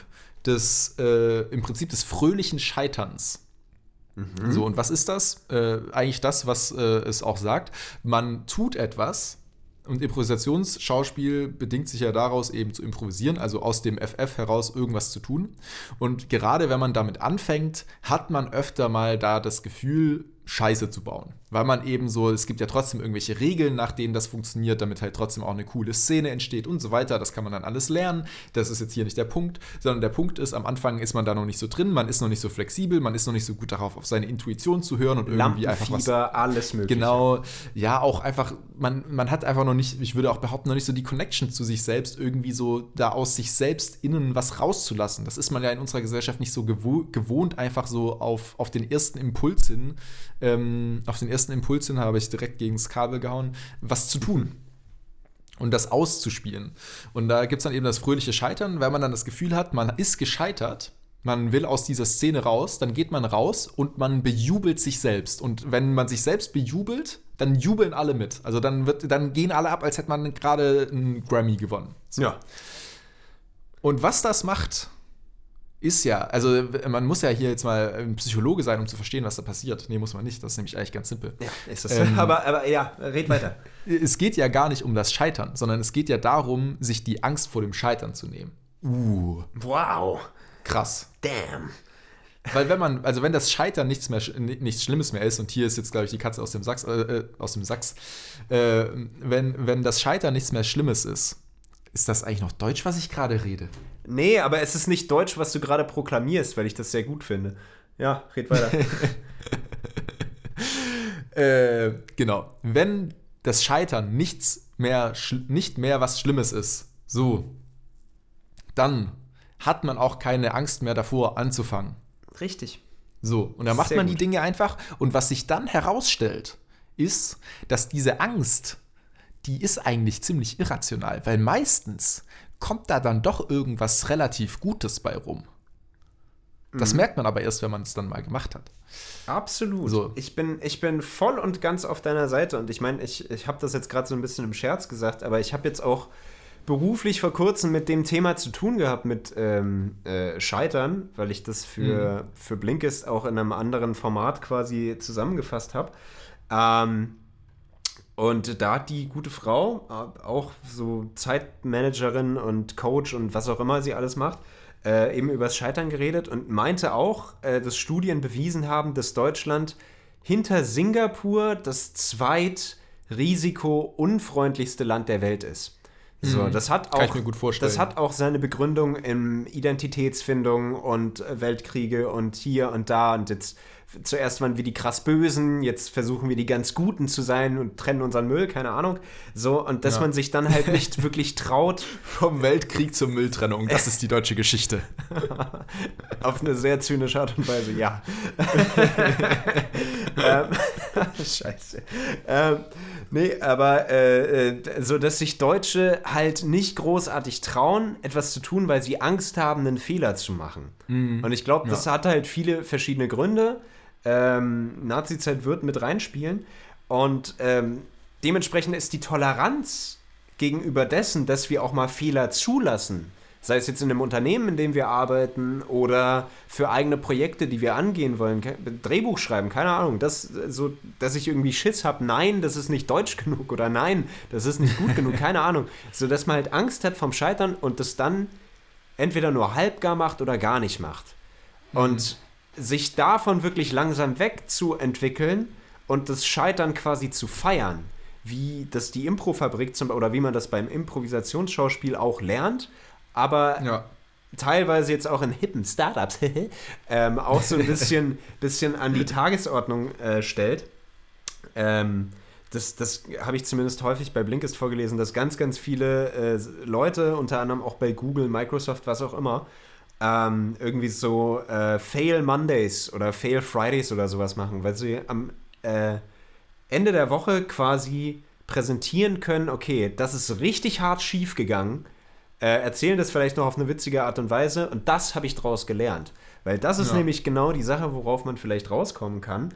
A: des, äh, im Prinzip des fröhlichen Scheiterns. Mhm. So, und was ist das? Äh, eigentlich das, was äh, es auch sagt. Man tut etwas, und Improvisationsschauspiel bedingt sich ja daraus, eben zu improvisieren, also aus dem FF heraus irgendwas zu tun. Und gerade wenn man damit anfängt, hat man öfter mal da das Gefühl, Scheiße zu bauen. Weil man eben so, es gibt ja trotzdem irgendwelche Regeln, nach denen das funktioniert, damit halt trotzdem auch eine coole Szene entsteht und so weiter. Das kann man dann alles lernen. Das ist jetzt hier nicht der Punkt, sondern der Punkt ist, am Anfang ist man da noch nicht so drin, man ist noch nicht so flexibel, man ist noch nicht so gut darauf, auf seine Intuition zu hören und irgendwie einfach was.
B: alles mögliche.
A: Genau, ja, auch einfach, man, man hat einfach noch nicht, ich würde auch behaupten, noch nicht so die Connection zu sich selbst, irgendwie so da aus sich selbst innen was rauszulassen. Das ist man ja in unserer Gesellschaft nicht so gewohnt, einfach so auf, auf den ersten Impuls hin ähm, auf den ersten Impuls hin habe ich direkt gegen das Kabel gehauen, was zu tun und das auszuspielen. Und da gibt es dann eben das fröhliche Scheitern, weil man dann das Gefühl hat, man ist gescheitert, man will aus dieser Szene raus, dann geht man raus und man bejubelt sich selbst. Und wenn man sich selbst bejubelt, dann jubeln alle mit. Also dann, wird, dann gehen alle ab, als hätte man gerade einen Grammy gewonnen.
B: So. Ja.
A: Und was das macht, ist ja, also man muss ja hier jetzt mal ein Psychologe sein, um zu verstehen, was da passiert. Nee, muss man nicht. Das ist nämlich eigentlich ganz simpel.
B: Ja, ist das. Ähm, (laughs) aber, aber ja, red weiter.
A: Es geht ja gar nicht um das Scheitern, sondern es geht ja darum, sich die Angst vor dem Scheitern zu nehmen.
B: Uh. Wow.
A: Krass.
B: Damn.
A: Weil wenn man, also wenn das Scheitern nichts mehr, nichts Schlimmes mehr ist, und hier ist jetzt, glaube ich, die Katze aus dem Sachs, äh, äh, aus dem Sachs, äh, wenn, wenn das Scheitern nichts mehr Schlimmes ist, ist das eigentlich noch Deutsch, was ich gerade rede?
B: Nee, aber es ist nicht Deutsch, was du gerade proklamierst, weil ich das sehr gut finde. Ja, red weiter. (laughs)
A: äh, genau. Wenn das Scheitern nichts mehr, nicht mehr was Schlimmes ist, so, dann hat man auch keine Angst mehr davor anzufangen.
B: Richtig.
A: So, und dann macht
B: Sehr
A: man die
B: gut.
A: Dinge einfach. Und was sich dann herausstellt, ist, dass diese Angst, die ist eigentlich ziemlich irrational, weil meistens kommt da dann doch irgendwas relativ Gutes bei rum. Das
B: Mhm.
A: merkt man aber erst, wenn man es dann mal gemacht hat.
B: Absolut.
A: So.
B: Ich, bin, ich bin voll und ganz auf deiner Seite. Und ich meine, ich, ich habe das jetzt gerade so ein bisschen im Scherz gesagt, aber ich habe jetzt auch beruflich vor kurzem mit dem Thema zu tun gehabt, mit ähm, äh, Scheitern, weil ich das für, für Blinkist auch in einem anderen Format quasi zusammengefasst habe. Ähm, und da hat die gute Frau, äh, auch so Zeitmanagerin und Coach und was auch immer sie alles macht, äh, eben übers Scheitern geredet und meinte auch, äh, dass Studien bewiesen haben, dass Deutschland hinter Singapur das zweit-risiko-unfreundlichste Land der Welt ist. So, das hat auch,
A: Kann ich mir gut vorstellen.
B: Das hat auch seine Begründung in Identitätsfindung und äh, Weltkriege und hier und da und jetzt zuerst waren wir die krass Bösen, jetzt versuchen wir die ganz Guten zu sein und trennen unseren Müll, keine Ahnung. So, und dass
A: Ja.
B: man sich dann halt nicht (laughs) wirklich traut,
A: Vom Weltkrieg zur Mülltrennung, das ist die deutsche Geschichte. (laughs)
B: Auf eine sehr zynische Art und Weise, ja. (laughs) ähm, Scheiße. Ähm, nee, aber äh, äh, so, dass sich Deutsche halt nicht großartig trauen, etwas zu tun, weil sie Angst haben, einen Fehler zu machen. Und ich glaube, das hat halt viele verschiedene Gründe. Ähm, Nazi-Zeit wird mit reinspielen. Und ähm, dementsprechend ist die Toleranz gegenüber dessen, dass wir auch mal Fehler zulassen, sei es jetzt in einem Unternehmen, in dem wir arbeiten oder für eigene Projekte, die wir angehen wollen, Drehbuch schreiben, keine Ahnung, das so, dass ich irgendwie Schiss habe, nein, das ist nicht deutsch (laughs) genug oder nein, das ist nicht gut genug, keine Ahnung, so dass man halt Angst hat vom Scheitern und das dann entweder nur halbgar macht oder gar nicht macht. Und sich davon wirklich langsam wegzuentwickeln und das Scheitern quasi zu feiern, wie das die Improfabrik zum oder wie man das beim Improvisationsschauspiel auch lernt, aber
A: Ja.
B: teilweise jetzt auch in hippen Startups (laughs) ähm, auch so ein bisschen, (laughs) bisschen an die Tagesordnung äh, stellt. Ähm, das das habe ich zumindest häufig bei Blinkist vorgelesen, dass ganz, ganz viele äh, Leute, unter anderem auch bei Google, Microsoft, was auch immer, ähm, irgendwie so äh, Fail Mondays oder Fail Fridays oder sowas machen, weil sie am äh, Ende der Woche quasi präsentieren können, okay, das ist richtig hart schief gegangen, äh, erzählen das vielleicht noch auf eine witzige Art und Weise und das habe ich draus gelernt. Weil das ist
A: Ja.
B: nämlich genau die Sache, worauf man vielleicht rauskommen kann.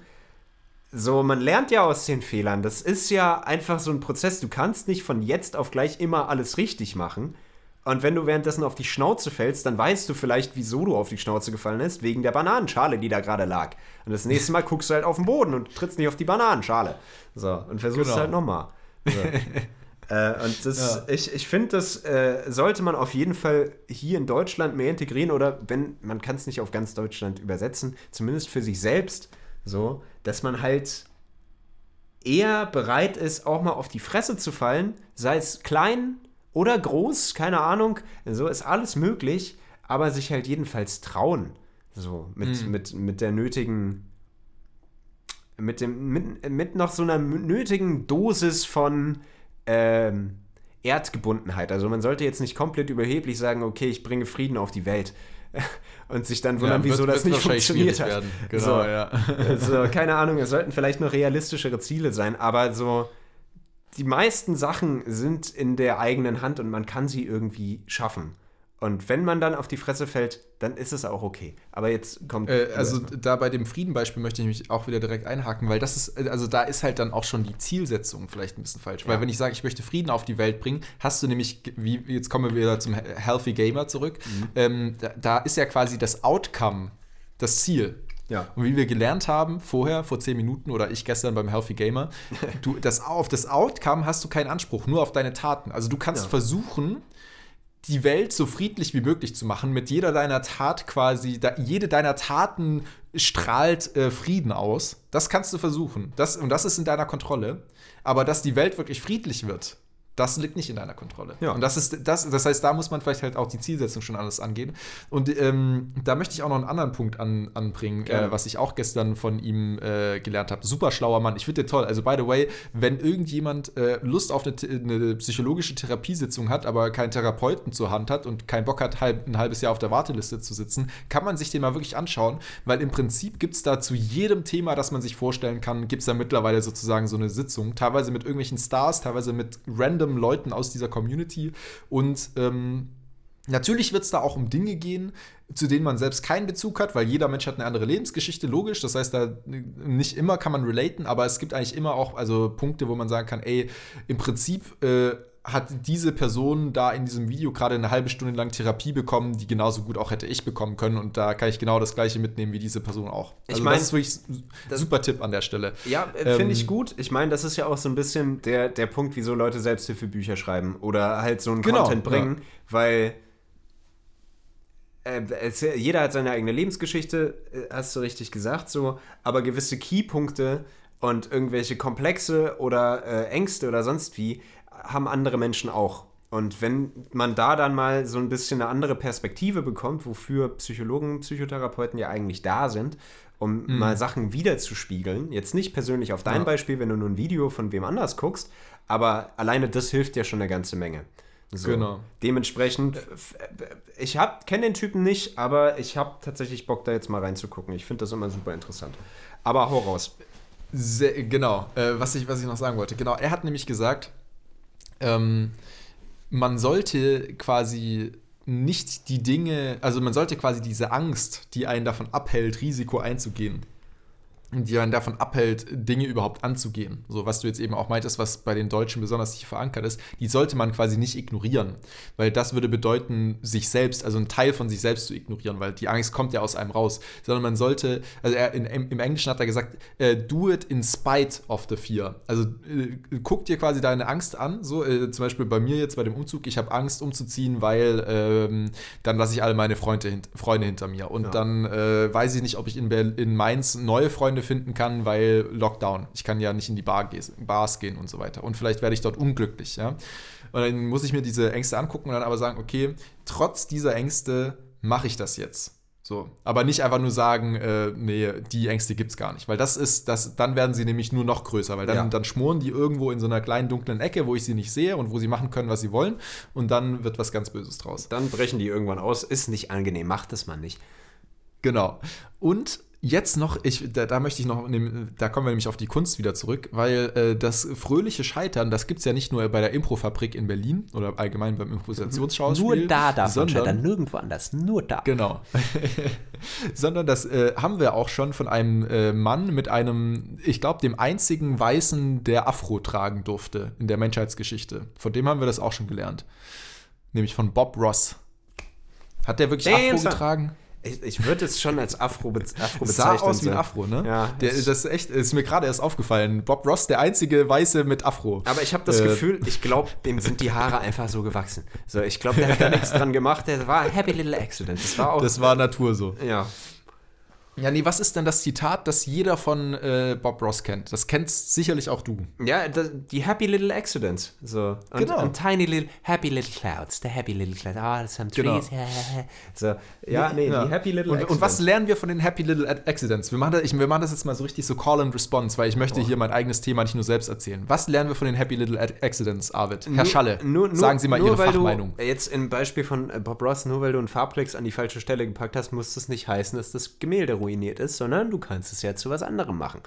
B: So, man lernt ja aus den Fehlern. Das ist ja einfach so ein Prozess. Du kannst nicht von jetzt auf gleich immer alles richtig machen. Und wenn du währenddessen auf die Schnauze fällst, dann weißt du vielleicht, wieso du auf die Schnauze gefallen bist, wegen der Bananenschale, die da gerade lag. Und das nächste Mal guckst du halt auf den Boden und trittst nicht auf die Bananenschale. So, und versuchst
A: Genau.
B: halt nochmal. So. (laughs) äh, und das,
A: Ja.
B: ich, ich finde, das äh, sollte man auf jeden Fall hier in Deutschland mehr integrieren oder wenn, man kann es nicht auf ganz Deutschland übersetzen, zumindest für sich selbst so, dass man halt eher bereit ist, auch mal auf die Fresse zu fallen, sei es klein oder groß, keine Ahnung, so ist alles möglich, aber sich halt jedenfalls trauen, so mit, mit, mit der nötigen, mit dem, mit, mit noch so einer nötigen Dosis von ähm, Erdgebundenheit. Also man sollte jetzt nicht komplett überheblich sagen, okay, ich bringe Frieden auf die Welt (laughs) und sich dann wundern,
A: Ja,
B: wieso
A: wird-
B: das
A: wird
B: nicht funktioniert hat.
A: Genau, (laughs)
B: so,
A: ja.
B: also, keine Ahnung, es sollten vielleicht noch realistischere Ziele sein, aber so die meisten Sachen sind in der eigenen Hand und man kann sie irgendwie schaffen. Und wenn man dann auf die Fresse fällt, dann ist es auch okay. Aber jetzt kommt.
A: Äh, also da bei dem Friedenbeispiel möchte ich mich auch wieder direkt einhaken, weil das ist, äh, also da ist halt dann auch schon die Zielsetzung vielleicht ein bisschen falsch. Weil
B: Ja.
A: wenn ich sage, ich möchte Frieden auf die Welt bringen, hast du nämlich, wie jetzt kommen wir wieder zum He- Healthy Gamer zurück, ähm, da, da ist ja quasi das Outcome das Ziel.
B: Ja.
A: Und wie wir gelernt haben, vorher, vor zehn Minuten oder ich gestern beim Healthy Gamer, (laughs) du, das, auf das Outcome hast du keinen Anspruch, nur auf deine Taten. Also du kannst
B: Ja.
A: versuchen, die Welt so friedlich wie möglich zu machen, mit jeder deiner Tat quasi, da, jede deiner Taten strahlt äh, Frieden aus. Das kannst du versuchen. Das, und das ist in deiner Kontrolle. Aber dass die Welt wirklich friedlich wird, Das liegt nicht in deiner Kontrolle.
B: Ja.
A: Und das ist das, das heißt, da muss man vielleicht halt auch die Zielsetzung schon alles angehen. Und ähm, da möchte ich auch noch einen anderen Punkt an, anbringen, äh, was ich auch gestern von ihm äh, gelernt habe. Super schlauer Mann. Ich finde den toll. Also, by the way, wenn irgendjemand äh, Lust auf eine, eine psychologische Therapiesitzung hat, aber keinen Therapeuten zur Hand hat und keinen Bock hat, halb, ein halbes Jahr auf der Warteliste zu sitzen, kann man sich den mal wirklich anschauen, weil im Prinzip gibt es da zu jedem Thema, das man sich vorstellen kann, gibt es da mittlerweile sozusagen so eine Sitzung. Teilweise mit irgendwelchen Stars, teilweise mit random Leuten aus dieser Community. Und ähm, Natürlich wird es da auch um Dinge gehen, zu denen man selbst keinen Bezug hat, weil jeder Mensch hat eine andere Lebensgeschichte, logisch. Das heißt, da nicht immer kann man relaten, aber es gibt eigentlich immer auch also Punkte, wo man sagen kann, ey, im Prinzip äh, hat diese Person da in diesem Video gerade eine halbe Stunde lang Therapie bekommen, die genauso gut auch hätte ich bekommen können. Und da kann ich genau das gleiche mitnehmen wie diese Person auch.
B: Ich
A: Also
B: mein,
A: das ist wirklich ein super Tipp an der Stelle.
B: Ja, äh, finde ich
A: Ähm,
B: gut. Ich meine, das ist ja auch so ein bisschen der, der Punkt, wieso Leute Selbsthilfebücher schreiben oder halt so einen
A: Genau,
B: Content bringen, weil äh, es, jeder hat seine eigene Lebensgeschichte, äh, hast du richtig gesagt, so, aber gewisse Keypunkte und irgendwelche Komplexe oder äh, Ängste oder sonst wie haben andere Menschen auch. Und wenn man da dann mal so ein bisschen eine andere Perspektive bekommt, wofür Psychologen, Psychotherapeuten ja eigentlich da sind, um mal Sachen wiederzuspiegeln, jetzt nicht persönlich auf dein
A: Ja.
B: Beispiel, wenn du nur ein Video von wem anders guckst, aber alleine das hilft ja schon eine ganze Menge. So.
A: Genau.
B: Dementsprechend, f- äh, ich kenne den Typen nicht, aber ich habe tatsächlich Bock, da jetzt mal reinzugucken. Ich finde das immer super interessant. Aber hau raus.
A: Sehr, genau, äh, was, ich, was ich noch sagen wollte. Genau, er hat nämlich gesagt, ähm, man sollte quasi nicht die Dinge, also man sollte quasi diese Angst, die einen davon abhält, Risiko einzugehen, die einen davon abhält, Dinge überhaupt anzugehen. So, was du jetzt eben auch meintest, was bei den Deutschen besonders tief verankert ist, die sollte man quasi nicht ignorieren. Weil das würde bedeuten, sich selbst, also einen Teil von sich selbst zu ignorieren, weil die Angst kommt ja aus einem raus. Sondern man sollte, also er, in, im Englischen hat er gesagt, äh, do it in spite of the fear. Also äh, guck dir quasi deine Angst an. So, äh, zum Beispiel bei mir jetzt bei dem Umzug, ich habe Angst umzuziehen, weil ähm, dann lasse ich alle meine Freunde, hint Freunde hinter mir. Und
B: Ja.
A: dann äh, weiß ich nicht, ob ich in, Berl in Mainz neue Freunde finden kann, weil Lockdown. Ich kann ja nicht in die Bar ges- Bars gehen und so weiter. Und vielleicht werde ich dort unglücklich, ja. Und dann muss ich mir diese Ängste angucken und dann aber sagen, okay, trotz dieser Ängste mache ich das jetzt. So. Aber nicht einfach nur sagen, äh, nee, die Ängste gibt es gar nicht. Weil das ist, das, dann werden sie nämlich nur noch größer, weil dann,
B: Ja.
A: dann schmoren die irgendwo in so einer kleinen dunklen Ecke, wo ich sie nicht sehe und wo sie machen können, was sie wollen. Und dann wird was ganz Böses draus.
B: Dann brechen die irgendwann aus. Ist nicht angenehm, macht das man nicht.
A: Genau. Und jetzt noch, ich, da, da möchte ich noch, nehm- da kommen wir nämlich auf die Kunst wieder zurück, weil äh, das fröhliche Scheitern, das gibt es ja nicht nur bei der Improfabrik in Berlin oder allgemein beim Improvisationsschauspiel.
D: Nur da darf man
A: sondern,
D: scheitern, nirgendwo anders. Nur da.
A: Genau. (laughs) Sondern das äh, haben wir auch schon von einem äh, Mann mit einem, ich glaube, dem einzigen Weißen, der Afro tragen durfte in der Menschheitsgeschichte. Von dem haben wir das auch schon gelernt. Nämlich von Bob Ross. Hat der wirklich
B: Damn,
A: Afro getragen?
B: Ich, ich würde es schon als Afro, be (laughs) Afro
A: Sah
B: bezeichnen.
A: aus wie ein. Afro, ne?
B: Ja,
A: Der, das ist echt, ist mir gerade erst aufgefallen. Bob Ross, der einzige Weiße mit Afro.
B: Aber ich habe das
A: Äh,
B: Gefühl, ich glaube, dem sind die Haare (laughs) einfach so gewachsen. So, ich glaube, der hat da nichts dran gemacht. Der war Happy Little Accident. Das war auch.
A: Das war Natur so.
B: ja.
A: Ja, nee, was ist denn das Zitat, das jeder von äh, Bob Ross kennt? Das kennst sicherlich auch du.
B: Ja, das, die Happy Little Accidents. So. Und,
A: Genau.
B: und tiny little, happy little clouds. The happy little clouds. Ah, some
A: Genau.
B: trees. so. Ja, nee,
A: Ja.
B: die Happy Little
A: und,
B: Accidents.
A: und was lernen wir von den Happy Little Accidents? Wir machen, das, ich, wir machen das jetzt mal so richtig so Call and Response, weil ich möchte hier mein eigenes Thema nicht nur selbst erzählen. Was lernen wir von den Happy Little Accidents, Arvid? Herr Schalle,
B: Nur, nur,
A: sagen Sie mal
B: nur
A: Ihre
B: weil
A: Fachmeinung.
B: Du jetzt im Beispiel von äh, Bob Ross, nur weil du einen Farbklecks an die falsche Stelle gepackt hast, muss das nicht heißen, dass das Gemälde ruiniert ist, sondern du kannst es ja zu was anderem machen.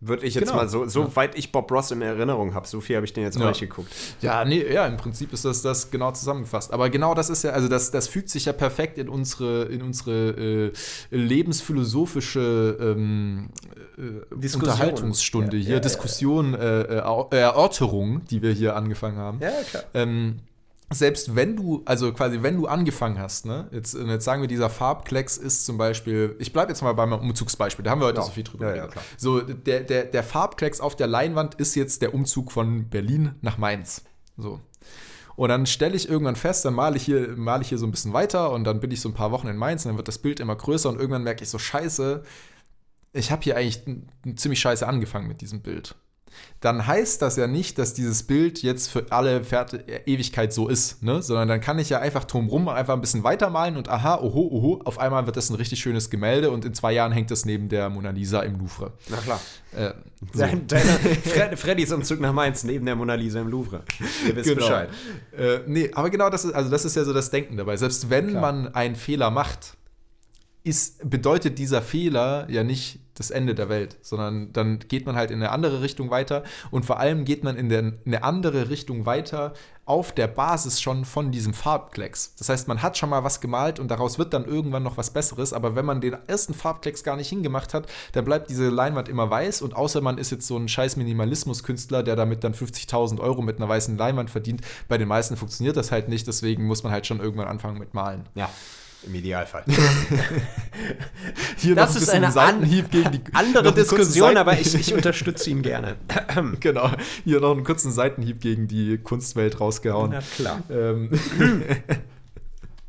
B: Würde ich jetzt
A: Genau.
B: mal so, so weit ich Bob Ross in Erinnerung habe, so viel habe ich den jetzt auch
A: Ja.
B: nicht geguckt.
A: Ja, nee, ja, im Prinzip ist das, das genau zusammengefasst. Aber genau das ist ja, also das, das fügt sich ja perfekt in unsere, in unsere äh, lebensphilosophische ähm, äh. Unterhaltungsstunde
B: Ja,
A: hier,
B: ja, ja,
A: Diskussion, Äh, äh, Erör- Erörterung, die wir hier angefangen haben.
B: Ja, klar.
A: Ähm, selbst wenn du, also quasi, wenn du angefangen hast, ne, jetzt, jetzt sagen wir, dieser Farbklecks ist zum Beispiel, ich bleibe jetzt mal beim Umzugsbeispiel, da haben wir heute
B: Ja.
A: so viel drüber
B: Ja, ja.
A: So, der, der, der Farbklecks auf der Leinwand ist jetzt der Umzug von Berlin nach Mainz. So. Und dann stelle ich irgendwann fest, dann male ich, hier, male ich hier so ein bisschen weiter und dann bin ich so ein paar Wochen in Mainz und dann wird das Bild immer größer und irgendwann merke ich so, scheiße, ich habe hier eigentlich ziemlich scheiße angefangen mit diesem Bild. Dann heißt das ja nicht, dass dieses Bild jetzt für alle Ewigkeit so ist, ne? sondern dann kann ich ja einfach drumrum einfach ein bisschen weitermalen und aha, oho, oho, auf einmal wird das ein richtig schönes Gemälde und in zwei Jahren hängt das neben der Mona Lisa im Louvre.
B: Na klar.
A: Äh, so.
B: Dein, deiner Fred, Freddys Umzug nach Mainz neben der Mona Lisa im Louvre. Ihr wisst
A: Genau.
B: Bescheid.
A: Äh, nee, aber genau das ist, also das ist ja so das Denken dabei. Selbst wenn
B: Klar.
A: man einen Fehler macht, ist, bedeutet dieser Fehler ja nicht das Ende der Welt, sondern dann geht man halt in eine andere Richtung weiter und vor allem geht man in, der, in eine andere Richtung weiter auf der Basis schon von diesem Farbklecks. Das heißt, man hat schon mal was gemalt und daraus wird dann irgendwann noch was Besseres, aber wenn man den ersten Farbklecks gar nicht hingemacht hat, dann bleibt diese Leinwand immer weiß und außer man ist jetzt so ein scheiß Minimalismus-Künstler, der damit dann 50.000 Euro mit einer weißen Leinwand verdient, bei den meisten funktioniert das halt nicht, deswegen muss man halt schon irgendwann anfangen mit Malen.
B: Ja, im Idealfall. (laughs)
A: Hier
B: Das
A: noch ein
B: ist
A: bisschen
B: eine
A: Seitenhieb gegen die
B: Andere Diskussion, aber ich, ich unterstütze ihn gerne. (laughs)
A: Genau, hier noch einen kurzen Seitenhieb gegen die Kunstwelt rausgehauen.
B: Na klar.
A: Ähm, (clears throat)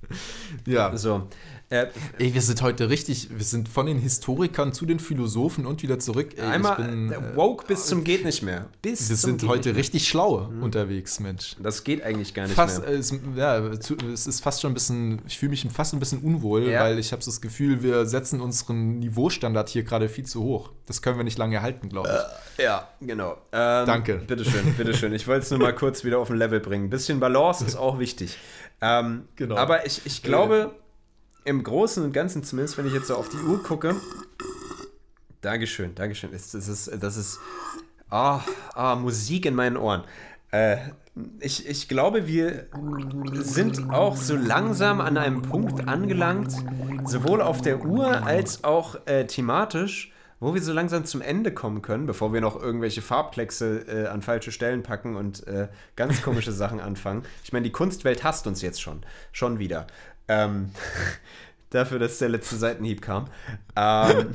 A: (laughs) ja,
B: So. Äh,
A: ey, wir sind heute richtig, wir sind von den Historikern zu den Philosophen und wieder zurück. Ey,
B: einmal
A: bin,
B: äh,
A: äh,
B: woke bis zum geht nicht mehr. Bis
A: wir sind heute richtig schlau unterwegs, Mensch.
B: Das geht eigentlich gar nicht
A: Fast,
B: mehr.
A: äh, es, ja, zu, es ist fast schon ein bisschen, ich fühle mich fast ein bisschen unwohl,
B: Ja.
A: weil ich habe so das Gefühl, wir setzen unseren Niveaustandard hier gerade viel zu hoch. Das können wir nicht lange halten, glaube ich.
B: Ja, genau. Ähm,
A: Danke.
B: Bitteschön, bitteschön. Ich wollte es nur mal kurz wieder auf ein Level bringen. Ein bisschen Balance ist auch wichtig. Ähm,
A: Genau.
B: Aber ich, ich glaube, im Großen und Ganzen, zumindest wenn ich jetzt so auf die Uhr gucke, Dankeschön, Dankeschön. Das, ist, das ist ah, ah, Musik in meinen Ohren. Äh, ich, ich glaube, wir sind auch so langsam an einem Punkt angelangt, sowohl auf der Uhr als auch äh, thematisch, wo wir so langsam zum Ende kommen können, bevor wir noch irgendwelche Farbkleckse äh, an falsche Stellen packen und äh, ganz komische Sachen anfangen. Ich meine, die Kunstwelt hasst uns jetzt schon. Schon wieder. Ähm, (laughs) dafür, dass der letzte Seitenhieb kam. Ähm,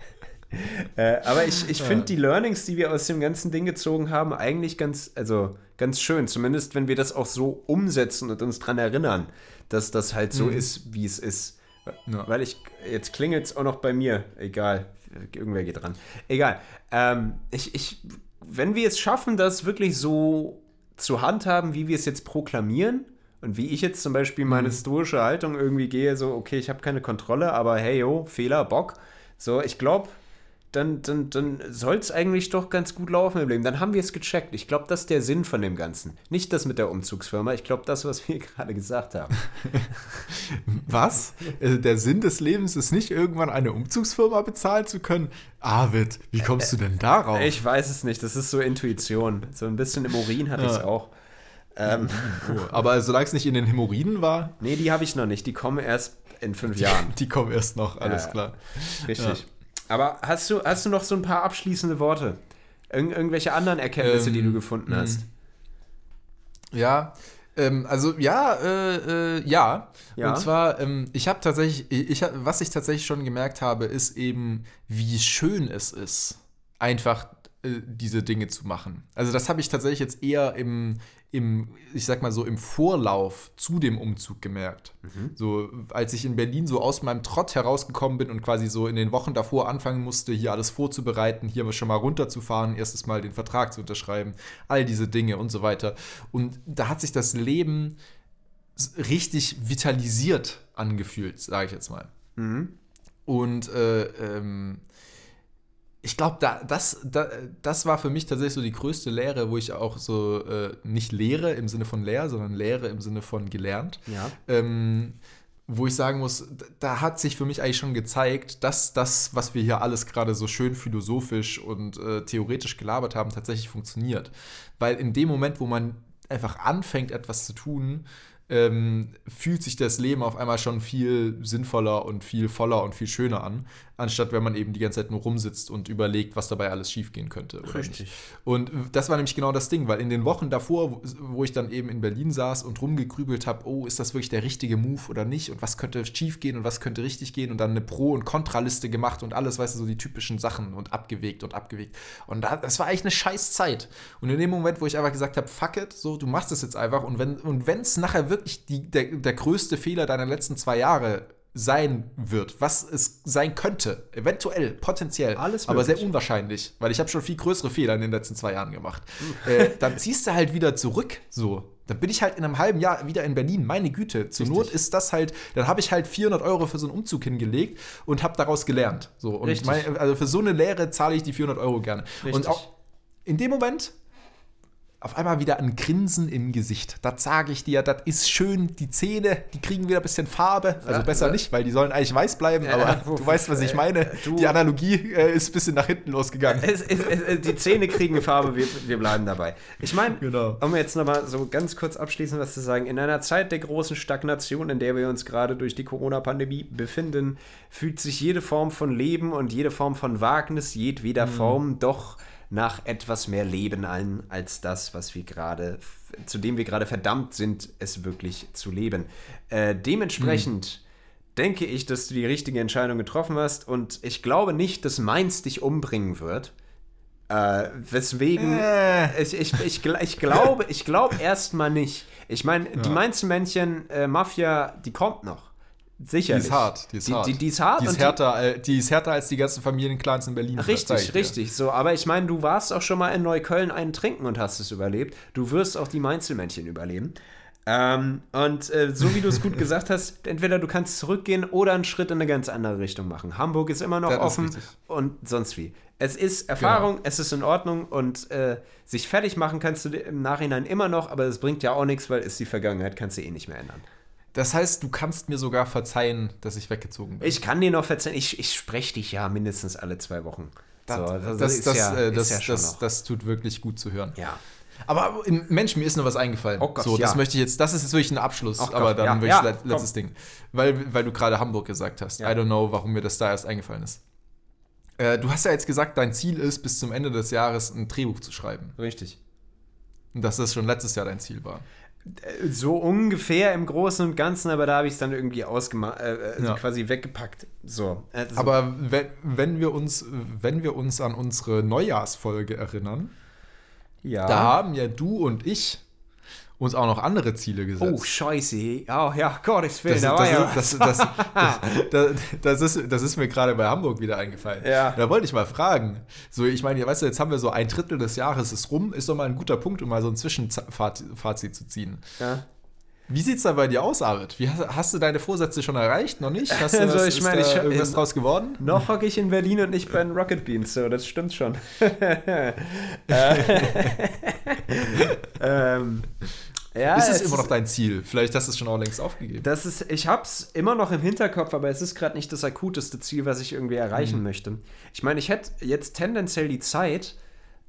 B: (laughs) äh, aber ich, ich finde die Learnings, die wir aus dem ganzen Ding gezogen haben, eigentlich ganz, also ganz schön. Zumindest, wenn wir das auch so umsetzen und uns dran erinnern, dass das halt so ist, wie es ist.
A: Ja.
B: Weil ich, jetzt klingelt es auch noch bei mir. Egal, irgendwer geht dran. Egal. Ähm, ich, ich, wenn wir es schaffen, das wirklich so zu handhaben, wie wir es jetzt proklamieren, und wie ich jetzt zum Beispiel meine stoische Haltung irgendwie gehe, so, okay, ich habe keine Kontrolle, aber hey, yo, Fehler, Bock. So, ich glaube, dann, dann, dann soll es eigentlich doch ganz gut laufen im Leben. Dann haben wir es gecheckt. Ich glaube, das ist der Sinn von dem Ganzen. Nicht das mit der Umzugsfirma. Ich glaube, das, was wir (laughs) gerade gesagt haben. (laughs)
A: Was? Äh, Der Sinn des Lebens ist nicht, irgendwann eine Umzugsfirma bezahlen zu können? Arvid, wie kommst du denn darauf?
B: Ich weiß es nicht. Das ist so Intuition. So ein bisschen im Urin hatte ich es
A: Ja.
B: auch. Ähm, (laughs) (laughs)
A: aber solange es nicht in den Hämorrhoiden war,
B: nee, die habe ich noch nicht. Die kommen erst in fünf Jahren.
A: die kommen erst noch, alles
B: Ja.
A: klar.
B: Richtig. Aber hast du, hast du noch so ein paar abschließende Worte? Irgend, irgendwelche anderen Erkenntnisse, die du
A: Ähm,
B: gefunden hast?
A: Ja, ähm, also ja, äh, äh, ja.
B: Ja.
A: Und zwar, ähm, ich habe tatsächlich, ich, hab- was ich tatsächlich schon gemerkt habe, ist eben, wie schön es ist, einfach äh, diese Dinge zu machen. Also das habe ich tatsächlich jetzt eher im, im, ich sag mal so, im Vorlauf zu dem Umzug gemerkt. So, als ich in Berlin so aus meinem Trott herausgekommen bin und quasi so in den Wochen davor anfangen musste, hier alles vorzubereiten, hier schon mal runterzufahren, erstes Mal den Vertrag zu unterschreiben, all diese Dinge und so weiter. Und da hat sich das Leben richtig vitalisiert angefühlt, sage ich jetzt mal. Und äh, ähm, ich glaube, da, das, da, das war für mich tatsächlich so die größte Lehre, wo ich auch so äh, nicht Lehre im Sinne von Lehr, sondern Lehre im Sinne von gelernt.
B: Ja.
A: Ähm, wo ich sagen muss, da hat sich für mich eigentlich schon gezeigt, dass das, was wir hier alles gerade so schön philosophisch und äh, theoretisch gelabert haben, tatsächlich funktioniert. Weil in dem Moment, wo man einfach anfängt, etwas zu tun, ähm, fühlt sich das Leben auf einmal schon viel sinnvoller und viel voller und viel schöner an, anstatt wenn man eben die ganze Zeit nur rumsitzt und überlegt, was dabei alles schiefgehen könnte. Oder
B: Richtig.
A: Nicht. Und das war nämlich genau das Ding, weil in den Wochen davor, wo- ich dann eben in Berlin saß und rumgegrübelt habe, oh, ist das wirklich der richtige Move oder nicht und was könnte schief gehen und was könnte richtig gehen und dann eine Pro- und Kontraliste gemacht und alles, weißt du, so die typischen Sachen und abgewegt und abgewegt. Und da, das war eigentlich eine scheiß Zeit. Und in dem Moment, wo ich einfach gesagt habe, fuck it, so, du machst es jetzt einfach und wenn und es nachher wirklich die, der, der größte Fehler deiner letzten zwei Jahre sein wird, was es sein könnte, eventuell, potenziell,
B: Alles
A: aber sehr unwahrscheinlich, weil ich habe schon viel größere Fehler in den letzten zwei Jahren gemacht. äh, dann ziehst du halt wieder zurück, so. Dann bin ich halt in einem halben Jahr wieder in Berlin. Meine Güte, zur Not ist das halt, dann habe ich halt 400 Euro für so einen Umzug hingelegt und habe daraus gelernt. So. Und
B: Richtig.
A: mein, also für so eine Lehre zahle ich die 400 Euro gerne. Und
B: Richtig.
A: auch in dem Moment auf einmal wieder ein Grinsen im Gesicht. Das sage ich dir, das ist schön. Die Zähne, die kriegen wieder ein bisschen Farbe. Also
B: Ja,
A: besser
B: ja.
A: nicht, weil die sollen eigentlich weiß bleiben.
B: Ja,
A: aber du weißt, was ich
B: äh,
A: meine.
B: du-
A: die Analogie äh, ist ein bisschen nach hinten losgegangen.
B: Es, es, es, die Zähne kriegen Farbe, wir, wir bleiben dabei. Ich meine,
A: Genau.
B: um jetzt nochmal so ganz kurz abschließend was zu sagen, in einer Zeit der großen Stagnation, in der wir uns gerade durch die Corona-Pandemie befinden, fühlt sich jede Form von Leben und jede Form von Wagnis jedweder Form doch nach etwas mehr Leben an, als das, was wir gerade, zu dem wir gerade verdammt sind, es wirklich zu leben. Äh, dementsprechend denke ich, dass du die richtige Entscheidung getroffen hast und ich glaube nicht, dass Mainz dich umbringen wird. Äh, weswegen
A: Äh.
B: ich, ich, ich, ich glaube, ich glaube erstmal nicht. Ich meine, die Mainz-Männchen äh, Mafia, die kommt noch.
A: Die
B: Sicherlich.
A: ist hart. Die ist
B: die,
A: hart.
B: Die, die ist hart
A: Die ist, härter, äh, die ist härter als die ganzen Familienclans in Berlin. das
B: Richtig, richtig. So, aber ich meine, du warst auch schon mal in Neukölln einen trinken und hast es überlebt. Du wirst auch die Mainzelmännchen überleben. Ähm, und äh, so wie du es gut (laughs) gesagt hast, entweder du kannst zurückgehen oder einen Schritt in eine ganz andere Richtung machen. Hamburg ist immer noch
A: Das
B: offen und sonst wie. Es ist Erfahrung,
A: Genau.
B: es ist in Ordnung und äh, sich fertig machen kannst du im Nachhinein immer noch, aber es bringt ja auch nichts, weil ist die Vergangenheit, kannst du eh nicht mehr ändern.
A: Das heißt, du kannst mir sogar verzeihen, dass ich weggezogen bin.
B: Ich kann dir noch verzeihen, ich, ich spreche dich ja mindestens alle zwei Wochen. So,
A: das, das,
B: ist
A: das,
B: ja-
A: äh,
B: ist
A: das,
B: ja schon
A: das,
B: noch.
A: das tut wirklich gut zu hören.
B: ja.
A: Aber Mensch, mir ist noch was eingefallen.
B: Oh Gott,
A: so, das
B: ja.
A: möchte ich jetzt, das ist jetzt wirklich ein Abschluss,
B: Gott,
A: aber dann
B: ja,
A: wirklich
B: ja,
A: let-
B: komm.
A: letztes Ding. Weil, weil du gerade Hamburg gesagt hast. I don't know, warum mir das da erst eingefallen ist. Äh, du hast ja jetzt gesagt, dein Ziel ist, bis zum Ende des Jahres ein Drehbuch zu schreiben.
B: Richtig.
A: Und dass das schon letztes Jahr dein Ziel war.
B: So ungefähr im Großen und Ganzen, aber da habe ich es dann irgendwie ausgemacht, äh, äh,
A: Ja.
B: quasi weggepackt. So. Also,
A: Aber wenn, wenn, wir uns, wenn wir uns an unsere Neujahrsfolge erinnern,
B: ja.
A: da haben ja du und ich uns auch noch andere Ziele gesetzt.
B: Oh, scheiße. Oh, ja, Gottes Willen,
A: Das,
B: da
A: das, das, das, (laughs) das, das, das, ist, das ist mir gerade bei Hamburg wieder eingefallen.
B: Ja.
A: Da wollte ich mal fragen. So, ich meine, weißt du, jetzt haben wir so ein Drittel des Jahres ist rum, ist doch mal ein guter Punkt, um mal so ein Zwischenfazit zu ziehen.
B: Ja.
A: Wie sieht's da bei dir aus, Arvid? Wie, hast, du deine Vorsätze schon erreicht? Noch nicht? Hast du (laughs)
B: Also,
A: was,
B: ich
A: ist
B: meine, ich-
A: irgendwas
B: in-
A: draus geworden?
B: Noch hocke ich in Berlin und nicht bei den Rocket Beans, so, das stimmt schon. (laughs) ähm, ja,
A: ist es, immer noch dein Ziel? Vielleicht hast du es schon auch längst aufgegeben.
B: Das ist, ich hab's immer noch im Hinterkopf, aber es ist gerade nicht das akuteste Ziel, was ich irgendwie erreichen möchte. Ich meine, ich hätte jetzt tendenziell die Zeit,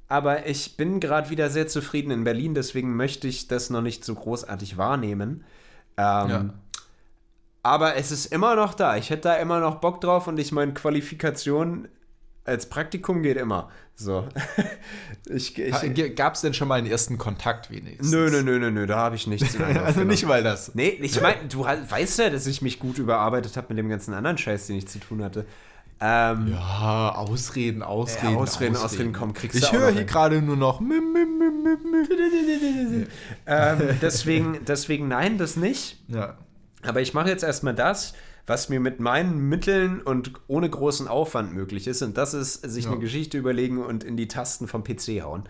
B: aber ich bin gerade wieder sehr zufrieden in Berlin, deswegen möchte ich das noch nicht so großartig wahrnehmen. Ähm,
A: Ja.
B: Aber es ist immer noch da. Ich hätte da immer noch Bock drauf und ich meine, Qualifikation als Praktikum geht immer. So. (laughs) ich, ich,
A: Gab es denn schon mal einen ersten Kontakt wenigstens?
B: nö, nö, nö, nö, nö, da habe ich nichts. (laughs)
A: Also nicht mal das.
B: Nee, ich meine, du weißt ja, dass ich mich gut überarbeitet habe mit dem ganzen anderen Scheiß, den ich zu tun hatte. Ähm,
A: Ja, Ausreden, Ausreden.
B: Ja, Ausreden, Ausreden, komm, kriegst du
A: Ich höre hier gerade nur noch. (laughs)
B: ähm, deswegen, deswegen nein, das nicht.
A: Ja.
B: Aber ich mache jetzt erstmal das, was mir mit meinen Mitteln und ohne großen Aufwand möglich ist. Und das ist, sich
A: Ja.
B: eine Geschichte überlegen und in die Tasten vom PC hauen.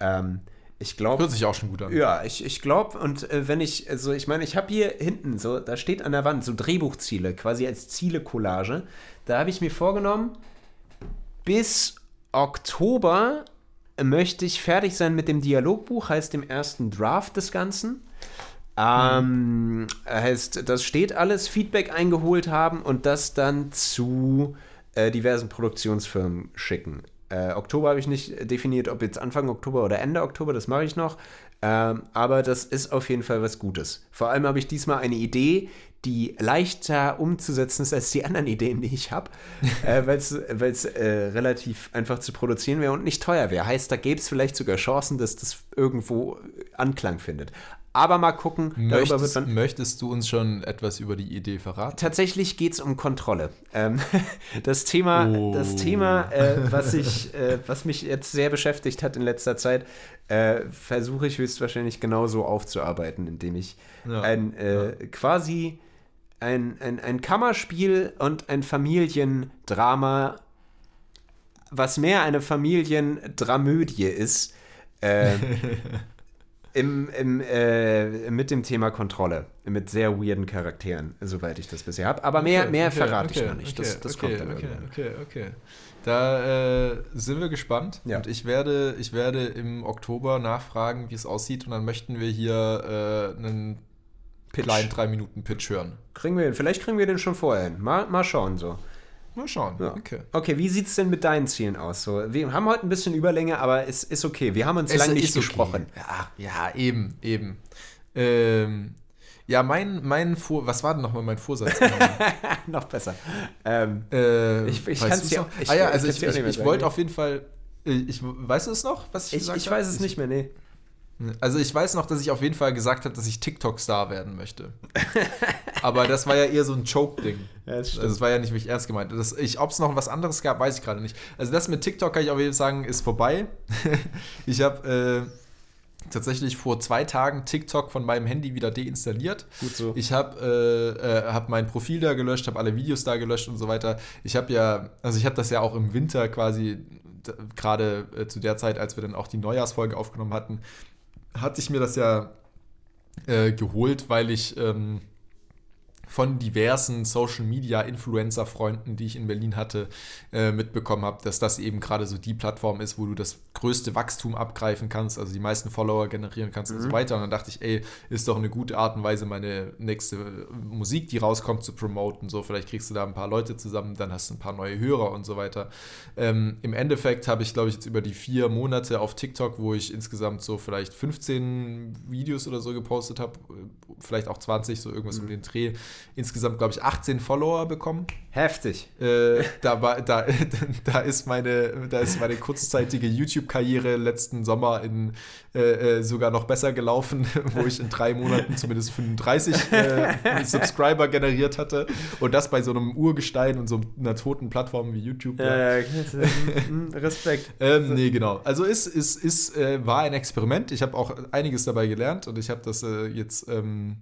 B: Ähm, ich glaube.
A: Hört sich auch schon gut an.
B: Ja, ich, ich glaube, und äh, wenn ich, also ich meine, ich habe hier hinten so, da steht an der Wand so Drehbuchziele, quasi als Ziele-Collage. Da habe ich mir vorgenommen, bis Oktober möchte ich fertig sein mit dem Dialogbuch, heißt dem ersten Draft des Ganzen. Ähm, heißt, das steht alles, Feedback eingeholt haben und das dann zu äh, diversen Produktionsfirmen schicken. Äh, Oktober habe ich nicht definiert, ob jetzt Anfang Oktober oder Ende Oktober, das mache ich noch. Ähm, aber das ist auf jeden Fall was Gutes. Vor allem habe ich diesmal eine Idee, die leichter umzusetzen ist als die anderen Ideen, die ich habe, äh, (laughs) weil es äh, relativ einfach zu produzieren wäre und nicht teuer wäre. Heißt, da gäbe es vielleicht sogar Chancen, dass das irgendwo Anklang findet. Aber mal gucken, darüber wird
A: Möchtest,
B: man.
A: möchtest du uns schon etwas über die Idee verraten?
B: Tatsächlich geht es um Kontrolle. Ähm, (laughs) das Thema,
A: Oh.
B: das Thema äh, was, ich, äh, was mich jetzt sehr beschäftigt hat in letzter Zeit, äh, versuche ich höchstwahrscheinlich genauso aufzuarbeiten, indem ich
A: Ja.
B: ein äh, quasi ein, ein, ein Kammerspiel und ein Familiendrama, was mehr eine Familiendramödie ist, äh, (laughs) im, im, äh, mit dem Thema Kontrolle. Mit sehr weirden Charakteren, soweit ich das bisher habe. Aber mehr,
A: Okay,
B: mehr
A: okay,
B: verrate
A: okay,
B: ich noch nicht. Das, das
A: okay,
B: kommt dann
A: okay,
B: irgendwann.
A: okay, okay. Da äh, sind wir gespannt.
B: Ja.
A: Und ich werde, ich werde im Oktober nachfragen, wie es aussieht. Und dann möchten wir hier äh, einen
B: Pitch.
A: kleinen 3-Minuten-Pitch hören.
B: Kriegen wir, vielleicht kriegen wir den schon vorher hin. Mal, mal schauen so.
A: Mal schauen.
B: Ja.
A: Okay.
B: Okay, wie sieht es denn mit deinen Zielen aus? So, wir haben heute ein bisschen Überlänge, aber es ist okay. Wir haben uns lange nicht
A: okay.
B: gesprochen.
A: Ja, ja, eben, eben. Ähm, ja, mein, mein Vor... Was war denn nochmal mein Vorsatz? (laughs)
B: Noch besser. Ähm,
A: äh,
B: Ich- ich
A: du's
B: dir-
A: noch?
B: ich-
A: ah ja, also ich, ich, ich wollte auf jeden Fall... äh, Ich, weißt du es noch, was ich
B: ich
A: gesagt
B: ich
A: habe?
B: weiß es nicht mehr, nee.
A: Also ich weiß noch, dass ich auf jeden Fall gesagt habe, dass ich TikTok-Star werden möchte. Aber das war ja eher so ein Joke-Ding. (laughs)
B: Ja, das
A: also das war ja nicht wirklich ernst gemeint. Ob es noch was anderes gab, weiß ich gerade nicht. Also das mit TikTok kann ich auf jeden Fall sagen, ist vorbei. (laughs) ich habe äh, tatsächlich vor zwei Tagen TikTok von meinem Handy wieder deinstalliert.
B: Gut so.
A: Ich habe äh, äh, hab mein Profil da gelöscht, habe alle Videos da gelöscht und so weiter. Ich habe ja, also ich habe das ja auch im Winter quasi, gerade äh, zu der Zeit, als wir dann auch die Neujahrsfolge aufgenommen hatten, hatte ich mir das ja äh, geholt, weil ich ähm, von diversen Social Media Influencer Freunden, die ich in Berlin hatte, äh, mitbekommen habe, dass das eben gerade so die Plattform ist, wo du das größte Wachstum abgreifen kannst, also die meisten Follower generieren kannst und so weiter. Und dann dachte ich, ey, ist doch eine gute Art und Weise, meine nächste Musik, die rauskommt, zu promoten. So, vielleicht kriegst du da ein paar Leute zusammen, dann hast du ein paar neue Hörer und so weiter. Ähm, Im Endeffekt habe ich, glaube ich, jetzt über die vier Monate auf TikTok, wo ich insgesamt so vielleicht 15 Videos oder so gepostet habe, vielleicht auch 20, so irgendwas um den Dreh, insgesamt, glaube ich, 18 Follower bekommen.
B: Heftig.
A: Äh, da, war, da, (laughs) da, ist meine, da ist meine kurzzeitige YouTube-Karriere letzten Sommer in, äh, äh, sogar noch besser gelaufen, (laughs) wo ich in drei Monaten zumindest 35 äh, (laughs) Subscriber generiert hatte. Und das bei so einem Urgestein und so einer toten Plattform wie YouTube. ja.
B: Respekt.
A: Ähm, nee, genau. Also ist, ist, ist, äh, war ein Experiment. Ich habe auch einiges dabei gelernt und ich habe das äh, jetzt. Ähm,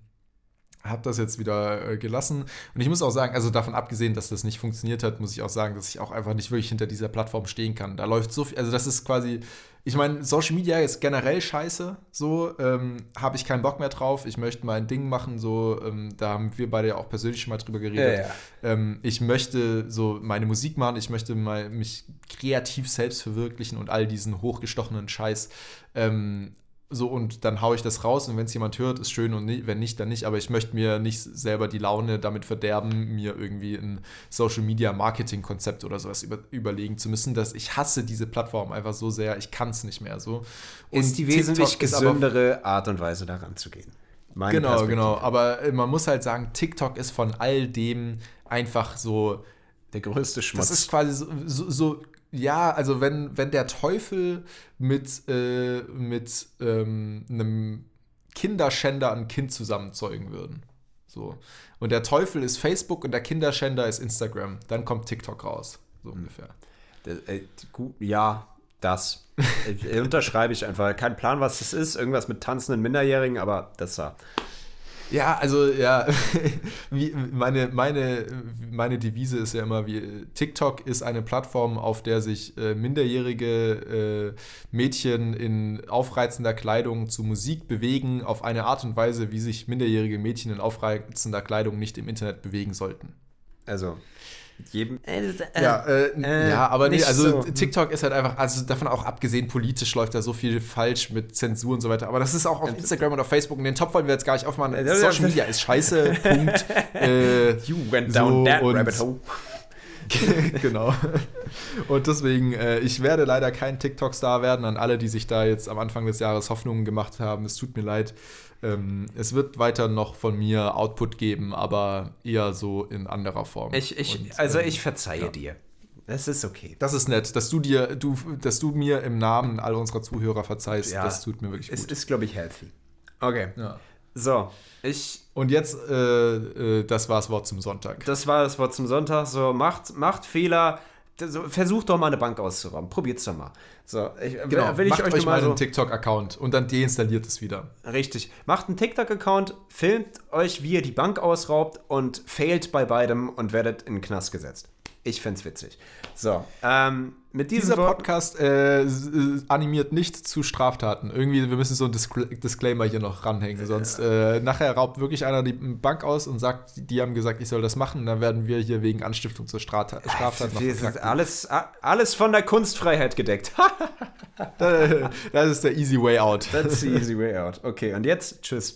A: habe das jetzt wieder äh, gelassen. Und ich muss auch sagen, also davon abgesehen, dass das nicht funktioniert hat, muss ich auch sagen, dass ich auch einfach nicht wirklich hinter dieser Plattform stehen kann. Da läuft so viel, also das ist quasi, ich meine, Social Media ist generell scheiße, so, ähm, habe ich keinen Bock mehr drauf. Ich möchte mein Ding machen, so, ähm, da haben wir beide ja auch persönlich schon mal drüber geredet.
B: Ja, ja.
A: Ähm, ich möchte so meine Musik machen, ich möchte mal mich kreativ selbst verwirklichen und all diesen hochgestochenen Scheiß. Ähm, so und dann haue ich das raus und wenn es jemand hört, ist schön und nie, wenn nicht, dann nicht. Aber ich möchte mir nicht selber die Laune damit verderben, mir irgendwie ein Social Media Marketing Konzept oder sowas über, überlegen zu müssen. Dass ich hasse diese Plattform einfach so sehr, ich kann es nicht mehr so.
B: ist die
A: TikTok
B: wesentlich
A: ist aber-
B: gesündere Art und Weise, daran zu gehen. Meine
A: Genau, genau. Aber äh, man muss halt sagen, TikTok ist von all dem einfach so
B: Der größte Schmutz.
A: Das ist quasi so, so, so ja, also wenn, wenn der Teufel mit, äh, mit ähm, einem Kinderschänder ein Kind zusammenzeugen würden. So. Und der Teufel ist Facebook und der Kinderschänder ist Instagram. Dann kommt TikTok raus. So ungefähr.
B: Das, äh, gut, ja, das. Äh, unterschreibe ich einfach. Kein Plan, was das ist. Irgendwas mit tanzenden Minderjährigen, aber das war.
A: Ja, also ja, (laughs) meine, meine, meine Devise ist ja immer, wie TikTok ist eine Plattform, auf der sich äh, minderjährige äh, Mädchen in aufreizender Kleidung zu Musik bewegen, auf eine Art und Weise, wie sich minderjährige Mädchen in aufreizender Kleidung nicht im Internet bewegen sollten.
B: Also, jedem.
A: Ja, äh,
B: äh,
A: ja, aber nee,
B: nicht
A: also
B: so.
A: TikTok ist halt einfach, also davon auch abgesehen, politisch läuft da so viel falsch mit Zensur und so weiter. Aber das ist auch auf Instagram und auf Facebook und den Top wollen wir jetzt gar nicht aufmachen.
B: Äh,
A: Social Media ist scheiße. (laughs) Punkt. Äh,
B: You went
A: so,
B: down that
A: und-
B: rabbit hole. (laughs)
A: genau. Und deswegen, äh, ich werde leider kein TikTok-Star werden. An alle, die sich da jetzt am Anfang des Jahres Hoffnungen gemacht haben, es tut mir leid. Ähm, es wird weiter noch von mir Output geben, aber eher so in anderer Form.
B: Ich, ich,
A: Und,
B: also,
A: ähm,
B: ich verzeihe
A: ja.
B: dir. Das ist okay.
A: Das ist nett, dass du dir, du, dass du mir im Namen all unserer Zuhörer verzeihst.
B: Ja.
A: Das tut mir wirklich
B: Es
A: gut.
B: ist, glaube ich, healthy. Okay.
A: Ja.
B: So, ich.
A: Und jetzt, äh, äh, das war das Wort zum Sonntag.
B: Das war das Wort zum Sonntag. So, macht, macht Fehler, so, versucht doch mal eine Bank auszurauben. Probiert's doch mal. So, ich,
A: Genau,
B: will ich
A: macht
B: euch,
A: euch mal
B: so,
A: einen TikTok-Account und dann deinstalliert es wieder.
B: Richtig. Macht einen TikTok-Account, filmt euch, wie ihr die Bank ausraubt und failt bei beidem und werdet in den Knast gesetzt. Ich find's witzig. So, ähm, mit diesem
A: Dieser Podcast äh, animiert nicht zu Straftaten. Irgendwie, wir müssen so einen Discla Disclaimer hier noch ranhängen. Sonst äh, nachher raubt wirklich einer die Bank aus und sagt, die haben gesagt, ich soll das machen. Dann werden wir hier wegen Anstiftung zur Straftat, Straftat noch
B: sind alles, alles von der Kunstfreiheit gedeckt. (laughs) (laughs)
A: Das ist der easy way out.
B: That's the easy way out. Okay, und jetzt tschüss.